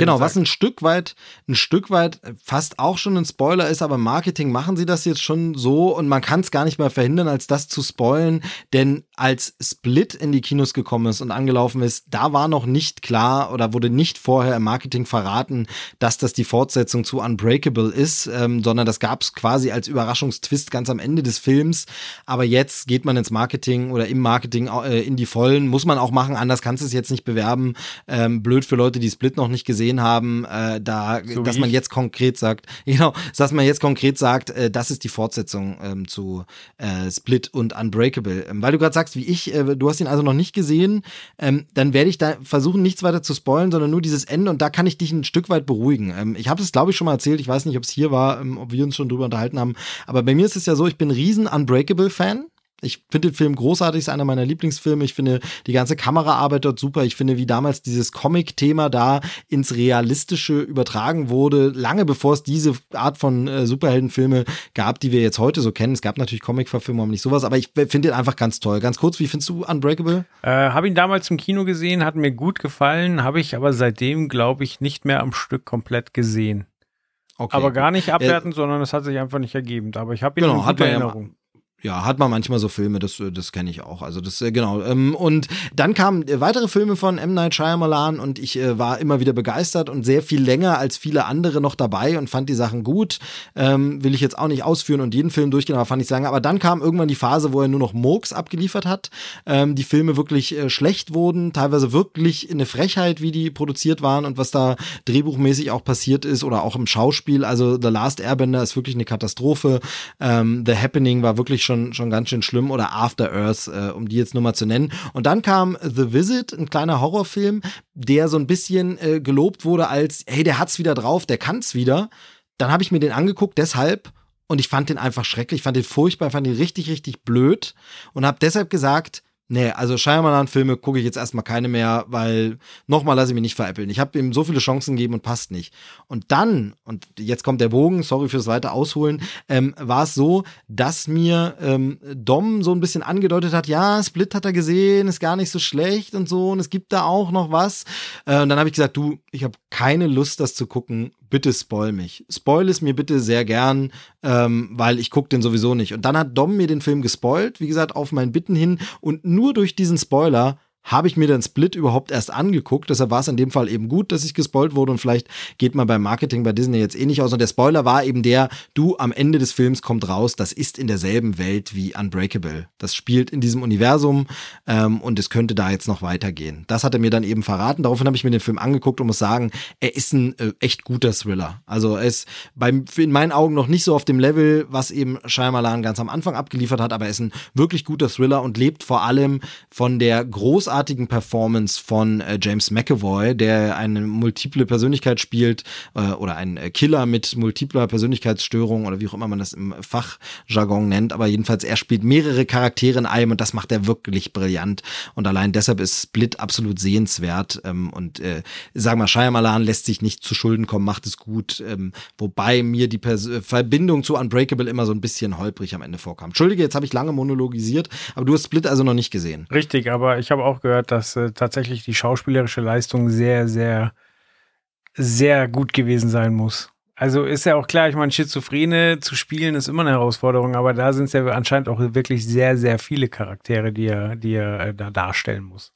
Genau, was ein Stück weit, ein Stück weit fast auch schon ein Spoiler ist, aber im Marketing machen sie das jetzt schon so und man kann es gar nicht mehr verhindern, als das zu spoilen, denn als Split in die Kinos gekommen ist und angelaufen ist, da war noch nicht klar oder wurde nicht vorher im Marketing verraten, dass das die Fortsetzung zu Unbreakable ist, ähm, sondern das gab es quasi als Überraschungstwist ganz am Ende des Films. Aber jetzt geht man ins Marketing oder im Marketing äh, in die Vollen, muss man auch machen, anders kannst du es jetzt nicht bewerben. Ähm, blöd für Leute, die Split noch nicht gesehen haben, äh, da, so dass man jetzt konkret sagt, genau, dass man jetzt konkret sagt, äh, das ist die Fortsetzung ähm, zu äh, Split und Unbreakable. Ähm, weil du gerade sagst, wie ich, äh, du hast ihn also noch nicht gesehen, ähm, dann werde ich da versuchen, nichts weiter zu spoilen, sondern nur dieses Ende und da kann ich dich ein Stück weit beruhigen. Ähm, ich habe es, glaube ich, schon mal erzählt, ich weiß nicht, ob es hier war, ähm, ob wir uns schon drüber unterhalten haben, aber bei mir ist es ja so, ich bin ein riesen Unbreakable-Fan. Ich finde den Film großartig, ist einer meiner Lieblingsfilme. Ich finde die ganze Kameraarbeit dort super. Ich finde, wie damals dieses Comic-Thema da ins Realistische übertragen wurde, lange bevor es diese Art von äh, Superheldenfilme gab, die wir jetzt heute so kennen. Es gab natürlich Comic-Verfilmungen, nicht sowas, aber ich finde den einfach ganz toll. Ganz kurz, wie findest du Unbreakable? Äh, habe ihn damals im Kino gesehen, hat mir gut gefallen, habe ich aber seitdem, glaube ich, nicht mehr am Stück komplett gesehen. Okay. Aber gar nicht abwerten, äh, sondern es hat sich einfach nicht ergeben. Aber ich habe ihn genau, in Erinnerung. Ja ja, hat man manchmal so Filme, das, das kenne ich auch. Also das, äh, genau. Ähm, und dann kamen äh, weitere Filme von M. Night Shyamalan und ich äh, war immer wieder begeistert und sehr viel länger als viele andere noch dabei und fand die Sachen gut. Ähm, will ich jetzt auch nicht ausführen und jeden Film durchgehen, aber fand ich sagen. Aber dann kam irgendwann die Phase, wo er nur noch Murks abgeliefert hat. Ähm, die Filme wirklich äh, schlecht wurden, teilweise wirklich eine Frechheit, wie die produziert waren und was da drehbuchmäßig auch passiert ist oder auch im Schauspiel. Also The Last Airbender ist wirklich eine Katastrophe. The Happening war wirklich schon schon, schon ganz schön schlimm oder After Earth, äh, um die jetzt nur mal zu nennen. Und dann kam The Visit, ein kleiner Horrorfilm, der so ein bisschen äh, gelobt wurde als, hey, der hat's wieder drauf, der kann's wieder. Dann habe ich mir den angeguckt, deshalb und ich fand den einfach schrecklich, fand den furchtbar, fand den richtig, richtig blöd und habe deshalb gesagt, Nee, also Shyamalan-Filme gucke ich jetzt erstmal keine mehr, weil nochmal lasse ich mich nicht veräppeln. Ich habe ihm so viele Chancen gegeben und passt nicht. Und dann, und jetzt kommt der Bogen, sorry fürs weiter Ausholen, ähm, war es so, dass mir ähm, Dom so ein bisschen angedeutet hat, ja, Split hat er gesehen, ist gar nicht so schlecht und so, und es gibt da auch noch was. Äh, und dann habe ich gesagt, du, ich habe keine Lust, das zu gucken bitte spoil mich. Spoil es mir bitte sehr gern, ähm, weil ich gucke den sowieso nicht. Und dann hat Dom mir den Film gespoilt, wie gesagt, auf mein Bitten hin. Und nur durch diesen Spoiler habe ich mir den Split überhaupt erst angeguckt. Deshalb war es in dem Fall eben gut, dass ich gespoilt wurde und vielleicht geht man beim Marketing bei Disney jetzt eh nicht aus. Und der Spoiler war eben der, du am Ende des Films kommt raus, das ist in derselben Welt wie Unbreakable. Das spielt in diesem Universum ähm, und es könnte da jetzt noch weitergehen. Das hat er mir dann eben verraten. Daraufhin habe ich mir den Film angeguckt und muss sagen, er ist ein äh, echt guter Thriller. Also er ist beim, in meinen Augen noch nicht so auf dem Level, was eben Shyamalan ganz am Anfang abgeliefert hat, aber er ist ein wirklich guter Thriller und lebt vor allem von der großartigen großartigen Performance von äh, James McAvoy, der eine multiple Persönlichkeit spielt äh, oder ein äh, Killer mit multipler Persönlichkeitsstörung oder wie auch immer man das im Fachjargon nennt. Aber jedenfalls, er spielt mehrere Charaktere in einem und das macht er wirklich brillant. Und allein deshalb ist Split absolut sehenswert. Ähm, und äh, sag mal, Shyamalan lässt sich nicht zu Schulden kommen, macht es gut. Ähm, wobei mir die Pers Verbindung zu Unbreakable immer so ein bisschen holprig am Ende vorkam. Entschuldige, jetzt habe ich lange monologisiert, aber du hast Split also noch nicht gesehen. Richtig, aber ich habe auch gehört, dass äh, tatsächlich die schauspielerische Leistung sehr, sehr, sehr gut gewesen sein muss. Also ist ja auch klar, ich meine, Schizophrene zu spielen ist immer eine Herausforderung, aber da sind es ja anscheinend auch wirklich sehr, sehr viele Charaktere, die er, die er äh, da darstellen muss.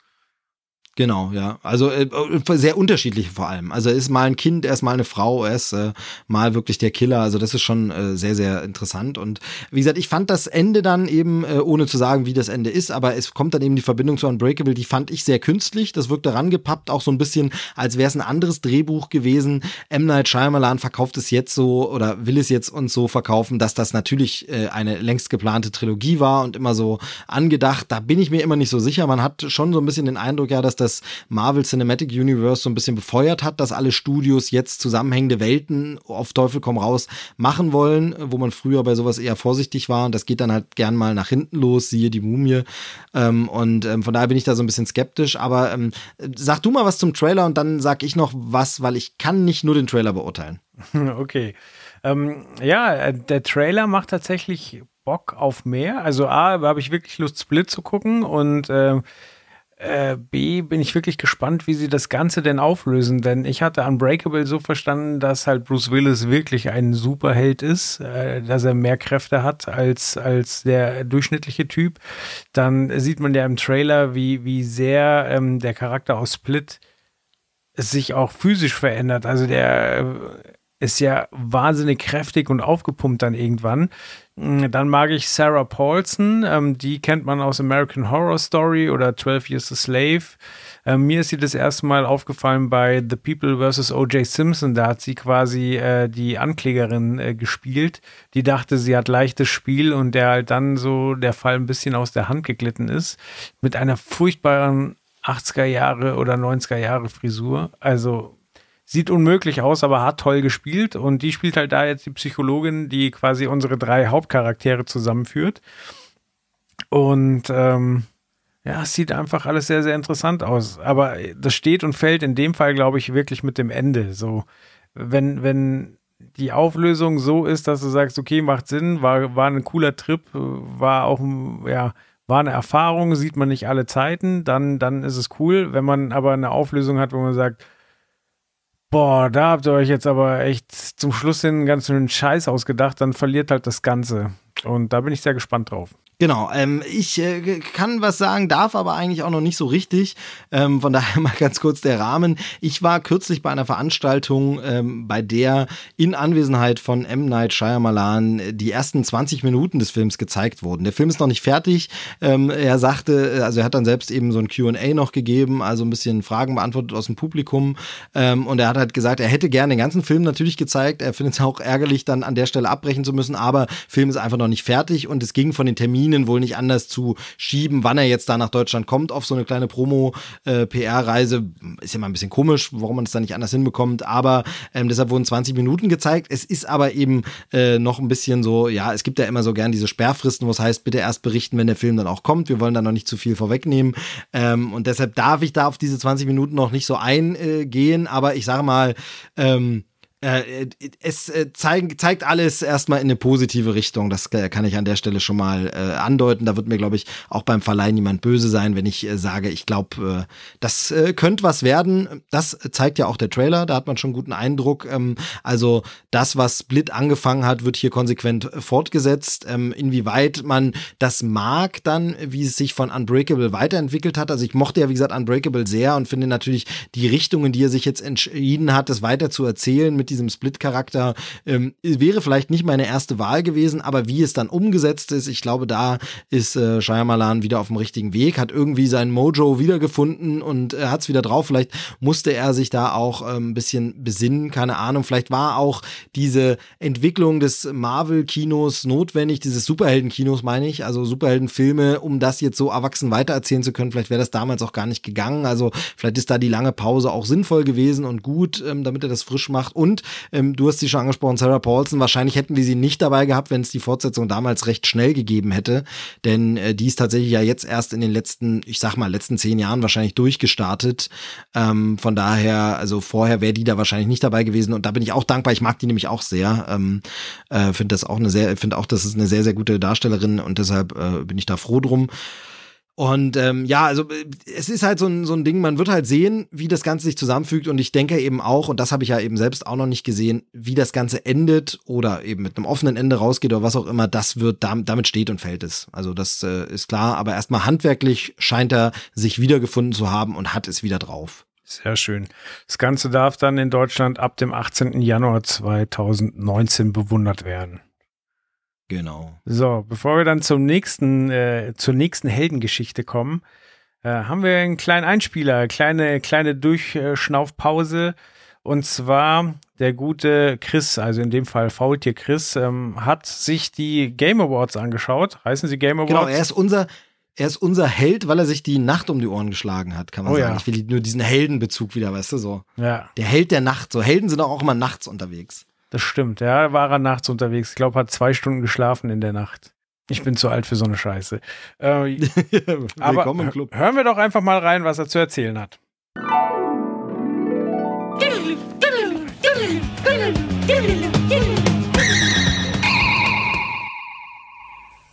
Genau, ja. Also äh, sehr unterschiedliche vor allem. Also ist mal ein Kind, er ist mal eine Frau, er ist äh, mal wirklich der Killer. Also das ist schon äh, sehr, sehr interessant. Und wie gesagt, ich fand das Ende dann eben, äh, ohne zu sagen, wie das Ende ist, aber es kommt dann eben die Verbindung zu Unbreakable, die fand ich sehr künstlich. Das wirkt daran gepappt, auch so ein bisschen, als wäre es ein anderes Drehbuch gewesen. M. Night Shyamalan verkauft es jetzt so oder will es jetzt uns so verkaufen, dass das natürlich äh, eine längst geplante Trilogie war und immer so angedacht. Da bin ich mir immer nicht so sicher. Man hat schon so ein bisschen den Eindruck, ja, dass das das Marvel Cinematic Universe so ein bisschen befeuert hat, dass alle Studios jetzt zusammenhängende Welten auf Teufel komm raus machen wollen, wo man früher bei sowas eher vorsichtig war. Und das geht dann halt gern mal nach hinten los, siehe die Mumie. Ähm, und ähm, von daher bin ich da so ein bisschen skeptisch. Aber ähm, sag du mal was zum Trailer und dann sag ich noch was, weil ich kann nicht nur den Trailer beurteilen. Okay. Ähm, ja, äh, der Trailer macht tatsächlich Bock auf mehr. Also A, habe ich wirklich Lust, Split zu gucken und äh, äh, B, bin ich wirklich gespannt, wie sie das Ganze denn auflösen, denn ich hatte Unbreakable so verstanden, dass halt Bruce Willis wirklich ein Superheld ist, äh, dass er mehr Kräfte hat als, als der durchschnittliche Typ. Dann sieht man ja im Trailer, wie, wie sehr ähm, der Charakter aus Split sich auch physisch verändert. Also der äh, ist ja wahnsinnig kräftig und aufgepumpt dann irgendwann. Mm, dann mag ich Sarah Paulson, ähm, die kennt man aus American Horror Story oder 12 Years a Slave. Ähm, mir ist sie das erste Mal aufgefallen bei The People vs. O.J. Simpson. Da hat sie quasi äh, die Anklägerin äh, gespielt, die dachte, sie hat leichtes Spiel und der halt dann so der Fall ein bisschen aus der Hand geglitten ist. Mit einer furchtbaren 80er Jahre oder 90er Jahre Frisur. Also sieht unmöglich aus, aber hat toll gespielt. Und die spielt halt da jetzt die Psychologin, die quasi unsere drei Hauptcharaktere zusammenführt. Und ähm, ja, es sieht einfach alles sehr, sehr interessant aus. Aber das steht und fällt in dem Fall, glaube ich, wirklich mit dem Ende. So, wenn, wenn die Auflösung so ist, dass du sagst, okay, macht Sinn, war, war ein cooler Trip, war auch, ja, war eine Erfahrung, sieht man nicht alle Zeiten, dann, dann ist es cool. Wenn man aber eine Auflösung hat, wo man sagt, boah, da habt ihr euch jetzt aber echt zum Schluss hin einen ganz schönen Scheiß ausgedacht, dann verliert halt das Ganze. Und da bin ich sehr gespannt drauf. Genau, ähm, ich äh, kann was sagen, darf aber eigentlich auch noch nicht so richtig. Ähm, von daher mal ganz kurz der Rahmen. Ich war kürzlich bei einer Veranstaltung, ähm, bei der in Anwesenheit von M. Night Shyamalan die ersten 20 Minuten des Films gezeigt wurden. Der Film ist noch nicht fertig. Ähm, er sagte, äh, also er hat dann selbst eben so ein Q&A noch gegeben, also ein bisschen Fragen beantwortet aus dem Publikum. Ähm, und er hat halt gesagt, er hätte gerne den ganzen Film natürlich gezeigt. Er findet es auch ärgerlich, dann an der Stelle abbrechen zu müssen, aber Film ist einfach noch nicht fertig und es ging von den Terminen Terminen wohl nicht anders zu schieben, wann er jetzt da nach Deutschland kommt auf so eine kleine Promo-PR-Reise. Äh, ist ja mal ein bisschen komisch, warum man es da nicht anders hinbekommt, aber ähm, deshalb wurden 20 Minuten gezeigt. Es ist aber eben äh, noch ein bisschen so, ja, es gibt ja immer so gern diese Sperrfristen, wo es heißt, bitte erst berichten, wenn der Film dann auch kommt. Wir wollen da noch nicht zu viel vorwegnehmen. Ähm, und deshalb darf ich da auf diese 20 Minuten noch nicht so eingehen, aber ich sage mal, ähm, äh, es äh, zeig, zeigt alles erstmal in eine positive Richtung. Das kann ich an der Stelle schon mal äh, andeuten. Da wird mir, glaube ich, auch beim Verleih niemand böse sein, wenn ich äh, sage, ich glaube, äh, das äh, könnte was werden. Das zeigt ja auch der Trailer. Da hat man schon guten Eindruck. Ähm, also das, was Split angefangen hat, wird hier konsequent fortgesetzt. Ähm, inwieweit man das mag dann, wie es sich von Unbreakable weiterentwickelt hat. Also ich mochte ja, wie gesagt, Unbreakable sehr und finde natürlich die Richtung, in die er sich jetzt entschieden hat, das weiter zu erzählen mit diesem Split-Charakter ähm, wäre vielleicht nicht meine erste Wahl gewesen, aber wie es dann umgesetzt ist, ich glaube, da ist äh, Shyamalan wieder auf dem richtigen Weg, hat irgendwie sein Mojo wiedergefunden und äh, hat es wieder drauf. Vielleicht musste er sich da auch äh, ein bisschen besinnen, keine Ahnung. Vielleicht war auch diese Entwicklung des Marvel-Kinos notwendig, dieses Superhelden-Kinos meine ich, also Superheldenfilme, um das jetzt so erwachsen weitererzählen zu können. Vielleicht wäre das damals auch gar nicht gegangen. Also vielleicht ist da die lange Pause auch sinnvoll gewesen und gut, ähm, damit er das frisch macht. Und und ähm, du hast sie schon angesprochen, Sarah Paulson. Wahrscheinlich hätten wir sie nicht dabei gehabt, wenn es die Fortsetzung damals recht schnell gegeben hätte. Denn äh, die ist tatsächlich ja jetzt erst in den letzten, ich sag mal, letzten zehn Jahren wahrscheinlich durchgestartet. Ähm, von daher, also vorher wäre die da wahrscheinlich nicht dabei gewesen. Und da bin ich auch dankbar. Ich mag die nämlich auch sehr. Ähm, äh, finde das auch eine sehr, finde auch, das ist eine sehr, sehr gute Darstellerin und deshalb äh, bin ich da froh drum. Und ähm, ja, also äh, es ist halt so ein, so ein Ding, man wird halt sehen, wie das Ganze sich zusammenfügt. Und ich denke eben auch, und das habe ich ja eben selbst auch noch nicht gesehen, wie das Ganze endet oder eben mit einem offenen Ende rausgeht oder was auch immer, das wird, damit steht und fällt es. Also das äh, ist klar, aber erstmal handwerklich scheint er sich wiedergefunden zu haben und hat es wieder drauf. Sehr schön. Das Ganze darf dann in Deutschland ab dem 18. Januar 2019 bewundert werden. Genau. So, bevor wir dann zum nächsten, äh, zur nächsten Heldengeschichte kommen, äh, haben wir einen kleinen Einspieler, kleine, kleine Durchschnaufpause. Und zwar der gute Chris, also in dem Fall Faultier Chris, ähm, hat sich die Game Awards angeschaut. Heißen sie Game Awards? Genau, er ist unser, er ist unser Held, weil er sich die Nacht um die Ohren geschlagen hat, kann man oh, sagen. Ja. Ich will nur diesen Heldenbezug wieder, weißt du, so. Ja. Der Held der Nacht. So Helden sind auch immer nachts unterwegs. Das stimmt, ja, war er nachts unterwegs. Ich glaube, hat zwei Stunden geschlafen in der Nacht. Ich bin zu alt für so eine Scheiße. Äh, aber im Club. hören wir doch einfach mal rein, was er zu erzählen hat.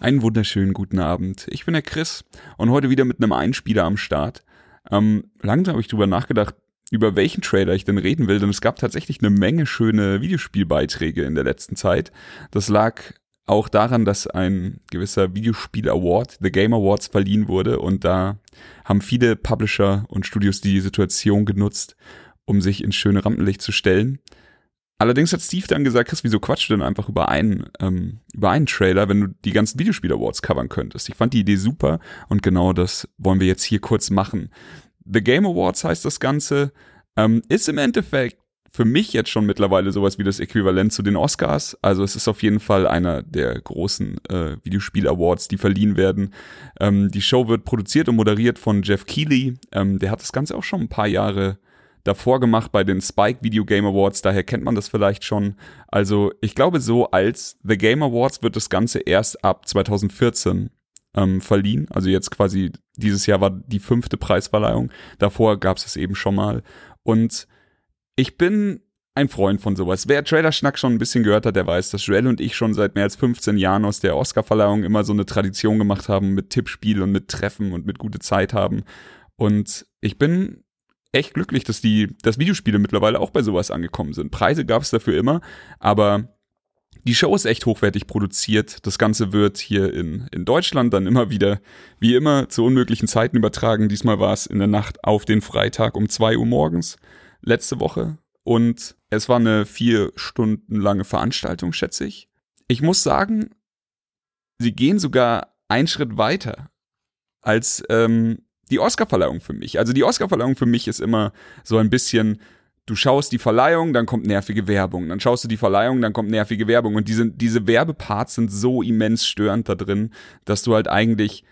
Einen wunderschönen guten Abend. Ich bin der Chris und heute wieder mit einem Einspieler am Start. Ähm, langsam habe ich drüber nachgedacht, über welchen Trailer ich denn reden will, denn es gab tatsächlich eine Menge schöne Videospielbeiträge in der letzten Zeit. Das lag auch daran, dass ein gewisser Videospiel-Award, The Game Awards, verliehen wurde und da haben viele Publisher und Studios die Situation genutzt, um sich ins schöne Rampenlicht zu stellen. Allerdings hat Steve dann gesagt, Chris, wieso quatschst du denn einfach über einen, ähm, über einen Trailer, wenn du die ganzen Videospiel-Awards covern könntest? Ich fand die Idee super und genau das wollen wir jetzt hier kurz machen. The Game Awards heißt das Ganze, ähm, ist im Endeffekt für mich jetzt schon mittlerweile sowas wie das Äquivalent zu den Oscars. Also es ist auf jeden Fall einer der großen äh, Videospiel-Awards, die verliehen werden. Ähm, die Show wird produziert und moderiert von Jeff Keighley. Ähm, der hat das Ganze auch schon ein paar Jahre davor gemacht bei den Spike Video Game Awards, daher kennt man das vielleicht schon. Also ich glaube so als The Game Awards wird das Ganze erst ab 2014 ähm, verliehen. Also jetzt quasi dieses Jahr war die fünfte Preisverleihung. Davor gab es es eben schon mal. Und ich bin ein Freund von sowas. Wer Trailer-Schnack schon ein bisschen gehört hat, der weiß, dass Joel und ich schon seit mehr als 15 Jahren aus der Oscar-Verleihung immer so eine Tradition gemacht haben mit Tippspiel und mit Treffen und mit gute Zeit haben. Und ich bin echt glücklich, dass die, dass Videospiele mittlerweile auch bei sowas angekommen sind. Preise gab es dafür immer, aber die Show ist echt hochwertig produziert. Das Ganze wird hier in, in Deutschland dann immer wieder, wie immer, zu unmöglichen Zeiten übertragen. Diesmal war es in der Nacht auf den Freitag um zwei Uhr morgens letzte Woche und es war eine vier Stunden lange Veranstaltung, schätze ich. Ich muss sagen, sie gehen sogar einen Schritt weiter als ähm, die Oscarverleihung für mich. Also die Oscarverleihung für mich ist immer so ein bisschen, du schaust die Verleihung, dann kommt nervige Werbung. Dann schaust du die Verleihung, dann kommt nervige Werbung. Und diese, diese Werbeparts sind so immens störend da drin, dass du halt eigentlich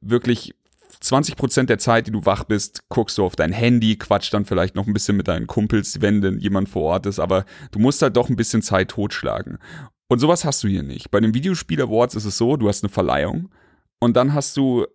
wirklich 20 Prozent der Zeit, die du wach bist, guckst du auf dein Handy, quatsch dann vielleicht noch ein bisschen mit deinen Kumpels, wenn denn jemand vor Ort ist, aber du musst halt doch ein bisschen Zeit totschlagen. Und sowas hast du hier nicht. Bei den Videospiel Awards ist es so, du hast eine Verleihung und dann hast du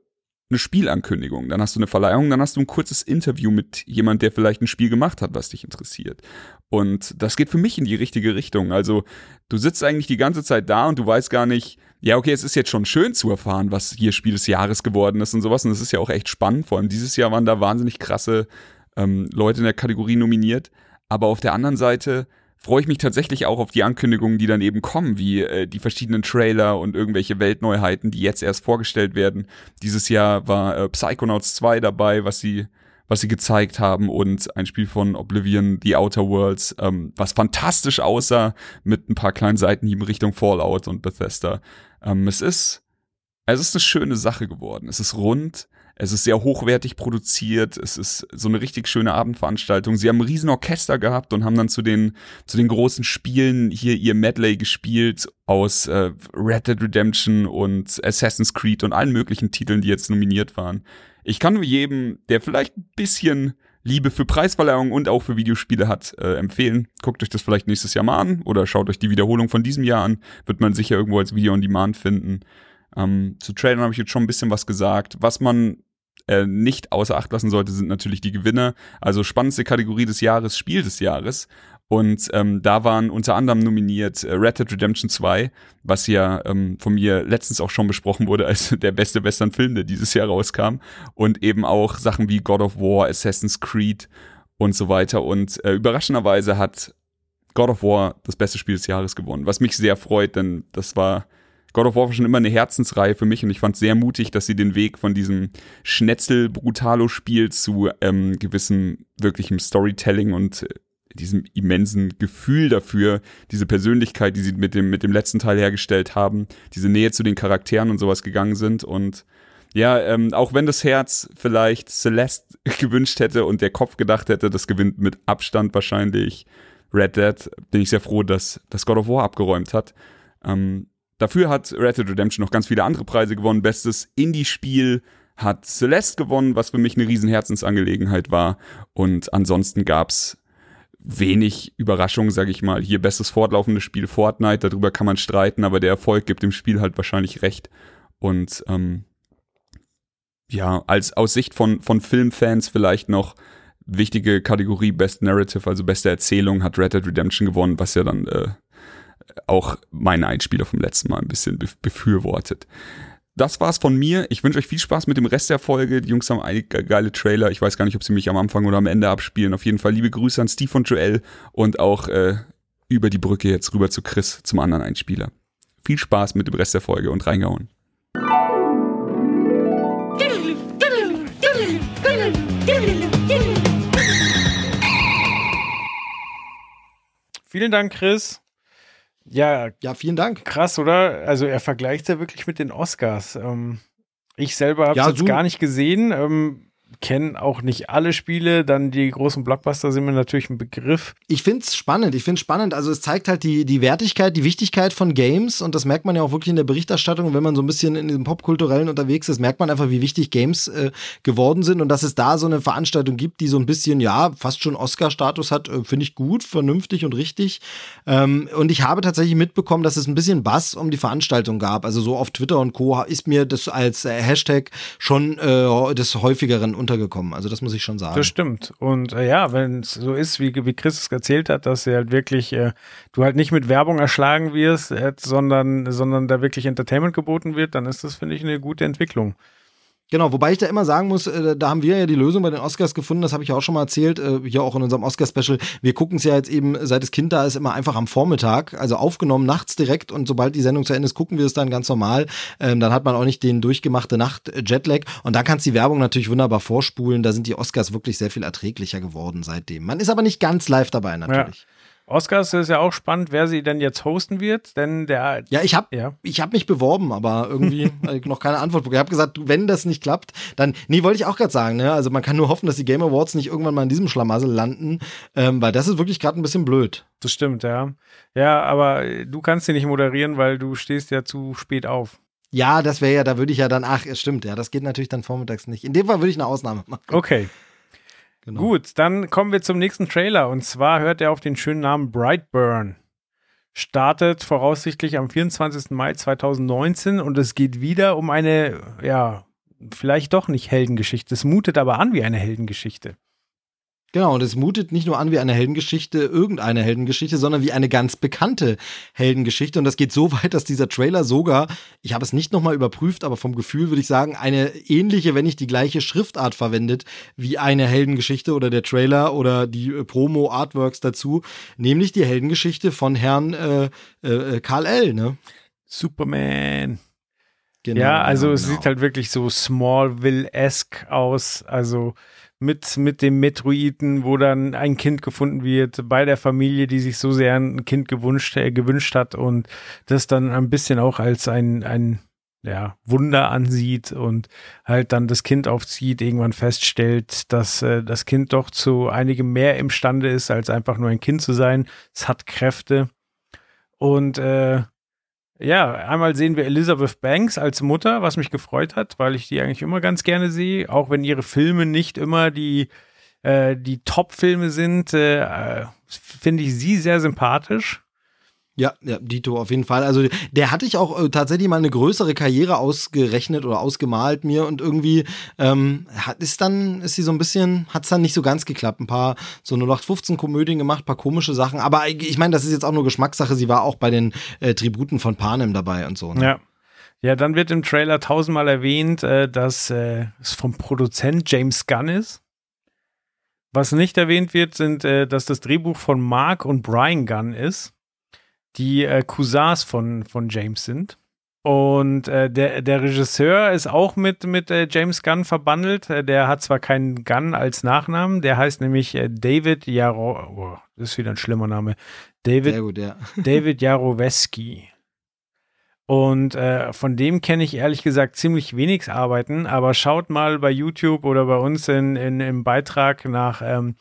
eine Spielankündigung, dann hast du eine Verleihung, dann hast du ein kurzes Interview mit jemand, der vielleicht ein Spiel gemacht hat, was dich interessiert. Und das geht für mich in die richtige Richtung. Also du sitzt eigentlich die ganze Zeit da und du weißt gar nicht, ja, okay, es ist jetzt schon schön zu erfahren, was hier Spiel des Jahres geworden ist und sowas. Und das ist ja auch echt spannend. Vor allem dieses Jahr waren da wahnsinnig krasse ähm, Leute in der Kategorie nominiert. Aber auf der anderen Seite freue ich mich tatsächlich auch auf die Ankündigungen, die dann eben kommen, wie äh, die verschiedenen Trailer und irgendwelche Weltneuheiten, die jetzt erst vorgestellt werden. Dieses Jahr war äh, Psychonauts 2 dabei, was sie was sie gezeigt haben und ein Spiel von Oblivion, The Outer Worlds, ähm, was fantastisch aussah mit ein paar kleinen Seitenhieben Richtung Fallout und Bethesda. Ähm, es ist es ist eine schöne Sache geworden. Es ist rund, es ist sehr hochwertig produziert. Es ist so eine richtig schöne Abendveranstaltung. Sie haben ein riesen Orchester gehabt und haben dann zu den, zu den großen Spielen hier ihr Medley gespielt aus äh, Red Dead Redemption und Assassin's Creed und allen möglichen Titeln, die jetzt nominiert waren. Ich kann nur jedem, der vielleicht ein bisschen Liebe für Preisverleihungen und auch für Videospiele hat, äh, empfehlen. Guckt euch das vielleicht nächstes Jahr mal an oder schaut euch die Wiederholung von diesem Jahr an. Wird man sicher irgendwo als Video on Demand finden. Ähm, zu Trailern habe ich jetzt schon ein bisschen was gesagt. Was man äh, nicht außer Acht lassen sollte, sind natürlich die Gewinner. Also spannendste Kategorie des Jahres, Spiel des Jahres. Und ähm, da waren unter anderem nominiert äh, Red Dead Redemption 2, was ja ähm, von mir letztens auch schon besprochen wurde als der beste Western-Film, der dieses Jahr rauskam. Und eben auch Sachen wie God of War, Assassin's Creed und so weiter. Und äh, überraschenderweise hat God of War das beste Spiel des Jahres gewonnen, was mich sehr freut, denn das war God of War war schon immer eine Herzensreihe für mich und ich fand es sehr mutig, dass sie den Weg von diesem Schnetzel-Brutalo-Spiel zu ähm, gewissem wirklichem Storytelling und äh, diesem immensen Gefühl dafür, diese Persönlichkeit, die sie mit dem, mit dem letzten Teil hergestellt haben, diese Nähe zu den Charakteren und sowas gegangen sind und ja, ähm, auch wenn das Herz vielleicht Celeste gewünscht hätte und der Kopf gedacht hätte, das gewinnt mit Abstand wahrscheinlich Red Dead, bin ich sehr froh, dass das God of War abgeräumt hat. Ähm, Dafür hat Red Dead Redemption noch ganz viele andere Preise gewonnen. Bestes Indie-Spiel hat Celeste gewonnen, was für mich eine riesen Herzensangelegenheit war. Und ansonsten gab's wenig Überraschungen, sage ich mal. Hier bestes fortlaufendes Spiel Fortnite, darüber kann man streiten, aber der Erfolg gibt dem Spiel halt wahrscheinlich recht. Und ähm, ja, als aus Sicht von, von Filmfans vielleicht noch wichtige Kategorie Best Narrative, also beste Erzählung, hat Red Dead Redemption gewonnen, was ja dann äh, auch meinen Einspieler vom letzten Mal ein bisschen befürwortet. das war's von mir. Ich wünsche euch viel Spaß mit dem Rest der Folge. Die Jungs haben einige geile Trailer. Ich weiß gar nicht, ob sie mich am Anfang oder am Ende abspielen. Auf jeden Fall liebe Grüße an Steve und Joel und auch äh, über die Brücke jetzt rüber zu Chris, zum anderen Einspieler. Viel Spaß mit dem Rest der Folge und reingehauen. Vielen Dank, Chris. Ja, Ja, vielen Dank. krass, oder? Also er vergleicht ja wirklich mit den Oscars. Ähm, ich selber habe es Ja, jetzt gar nicht gesehen. Ähm, kenne auch nicht alle Spiele. Dann die großen Blockbuster sind mir natürlich ein Begriff. Ich find's spannend. Ich find's spannend. Also es zeigt halt die, die Wertigkeit, die Wichtigkeit von Games und das merkt man ja auch wirklich in der Berichterstattung. Wenn man so ein bisschen in diesem Popkulturellen unterwegs ist, merkt man einfach, wie wichtig Games äh, geworden sind und dass es da so eine Veranstaltung gibt, die so ein bisschen, ja, fast schon Oscar-Status hat, äh, finde ich gut, vernünftig und richtig. Ähm, und ich habe tatsächlich mitbekommen, dass es ein bisschen Bass um die Veranstaltung gab. Also so auf Twitter und Co. ist mir das als äh, Hashtag schon äh, des häufigeren untergekommen. Also das muss ich schon sagen. Das stimmt. Und äh, ja, wenn es so ist, wie, wie Chris es erzählt hat, dass er halt wirklich, äh, du halt nicht mit Werbung erschlagen wirst, äh, sondern, sondern da wirklich Entertainment geboten wird, dann ist das, finde ich, eine gute Entwicklung. Genau, wobei ich da immer sagen muss, äh, da haben wir ja die Lösung bei den Oscars gefunden, das habe ich ja auch schon mal erzählt, äh, hier auch in unserem Oscar-Special. Wir gucken es ja jetzt eben, seit das Kind da ist, immer einfach am Vormittag, also aufgenommen nachts direkt und sobald die Sendung zu Ende ist, gucken wir es dann ganz normal. Ähm, dann hat man auch nicht den durchgemachte Nacht-Jetlag und da kannst du die Werbung natürlich wunderbar vorspulen. Da sind die Oscars wirklich sehr viel erträglicher geworden seitdem. Man ist aber nicht ganz live dabei natürlich. Oscars ist ja auch spannend, wer sie denn jetzt hosten wird, denn der, Ja, ich habe ja, ich habe mich beworben, aber irgendwie hab noch keine Antwort bekommen. Ich habe gesagt, wenn das nicht klappt, dann, nee, wollte ich auch gerade sagen, ne? Also man kann nur hoffen, dass die Game Awards nicht irgendwann mal in diesem Schlamassel landen, ähm, weil das ist wirklich gerade ein bisschen blöd. das stimmt, ja. Ja, aber äh, du kannst sie nicht moderieren, weil du stehst ja zu spät auf. Ja, das wäre ja, da würde ich ja dann, ach, es stimmt, ja, das geht natürlich dann vormittags nicht. In dem Fall würde ich eine Ausnahme machen. Okay. Genau. Gut, dann kommen wir zum nächsten Trailer und zwar hört er auf den schönen Namen Brightburn. Startet voraussichtlich am 24. Mai 2019 und es geht wieder um eine, ja, vielleicht doch nicht Heldengeschichte. Es mutet aber an wie eine Heldengeschichte. Genau, und es mutet nicht nur an wie eine Heldengeschichte, irgendeine Heldengeschichte, sondern wie eine ganz bekannte Heldengeschichte. Und das geht so weit, dass dieser Trailer sogar, ich habe es nicht nochmal überprüft, aber vom Gefühl würde ich sagen, eine ähnliche, wenn nicht die gleiche Schriftart verwendet wie eine Heldengeschichte oder der Trailer oder die äh, Promo-Artworks dazu, nämlich die Heldengeschichte von Herrn äh, äh, Karl L., ne? Superman. Genau, ja, also genau, es genau. sieht halt wirklich so Smallville-esque aus. Also mit, mit dem Metroiden, wo dann ein Kind gefunden wird bei der Familie, die sich so sehr ein Kind gewünscht, äh, gewünscht hat und das dann ein bisschen auch als ein, ein ja, Wunder ansieht und halt dann das Kind aufzieht, irgendwann feststellt, dass äh, das Kind doch zu einigem mehr imstande ist, als einfach nur ein Kind zu sein. Es hat Kräfte. Und äh, ja, einmal sehen wir Elizabeth Banks als Mutter, was mich gefreut hat, weil ich die eigentlich immer ganz gerne sehe, auch wenn ihre Filme nicht immer die, äh, die Top-Filme sind, äh, äh, finde ich sie sehr sympathisch. Ja, ja, Dito auf jeden Fall. Also der hatte ich auch äh, tatsächlich mal eine größere Karriere ausgerechnet oder ausgemalt mir und irgendwie ähm, hat ist dann ist sie so ein bisschen hat's dann nicht so ganz geklappt. Ein paar so 0815 Komödien gemacht, paar komische Sachen. Aber ich ich meine, das ist jetzt auch nur Geschmackssache. Sie war auch bei den äh, Tributen von Panem dabei und so. Ne? Ja. Ja, dann wird im Trailer tausendmal erwähnt, äh, dass äh, es vom Produzent James Gunn ist. Was nicht erwähnt wird, sind, äh, dass das Drehbuch von Mark und Brian Gunn ist, die äh, Cousins von, von James sind. Und äh, der, der Regisseur ist auch mit, mit äh, James Gunn verbandelt. Äh, der hat zwar keinen Gunn als Nachnamen, der heißt nämlich äh, David Jaro. Oh, das ist wieder ein schlimmer Name. David Sehr gut, ja. David Jaroweski. Und äh, von dem kenne ich ehrlich gesagt ziemlich wenig Arbeiten, aber schaut mal bei YouTube oder bei uns in, in, im Beitrag nach ähm,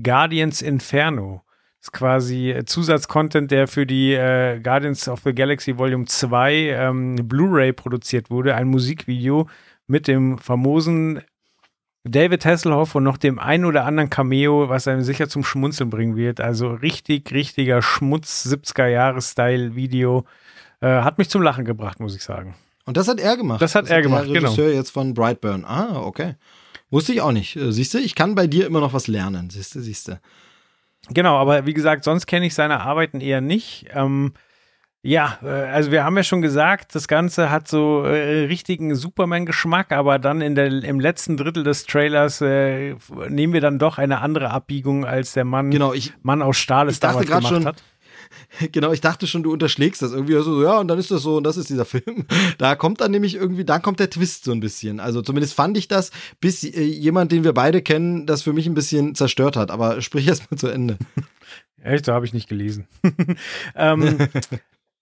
Guardians Inferno. Das ist quasi äh, Zusatzcontent, der für die äh, Guardians of the Galaxy Volume 2 ähm, Blu-ray produziert wurde. Ein Musikvideo mit dem famosen David Hasselhoff und noch dem ein oder anderen Cameo, was einem sicher zum Schmunzeln bringen wird. Also richtig, richtiger Schmutz, 70er-Jahres-Style-Video. Äh, hat mich zum Lachen gebracht, muss ich sagen. Und das hat er gemacht. Das hat er gemacht, der genau. Regisseur jetzt von Brightburn. Ah, okay. Wusste ich auch nicht. Äh, Siehst du, ich kann bei dir immer noch was lernen. Siehst du, siehst du. Genau, aber wie gesagt, sonst kenne ich seine Arbeiten eher nicht. Ähm, Ja, äh, also wir haben ja schon gesagt, das Ganze hat so äh, richtigen Superman-Geschmack, aber dann in der, im letzten Drittel des Trailers äh, nehmen wir dann doch eine andere Abbiegung, als der Mann, genau, ich, Mann aus Stahl es damals gemacht schon, hat. Genau, ich dachte schon, du unterschlägst das irgendwie so, ja, und dann ist das so, und das ist dieser Film. Da kommt dann nämlich irgendwie, da kommt der Twist so ein bisschen. Also zumindest fand ich das, bis äh, jemand, den wir beide kennen, das für mich ein bisschen zerstört hat. Aber sprich erst mal zu Ende. Echt, so habe ich nicht gelesen. ähm,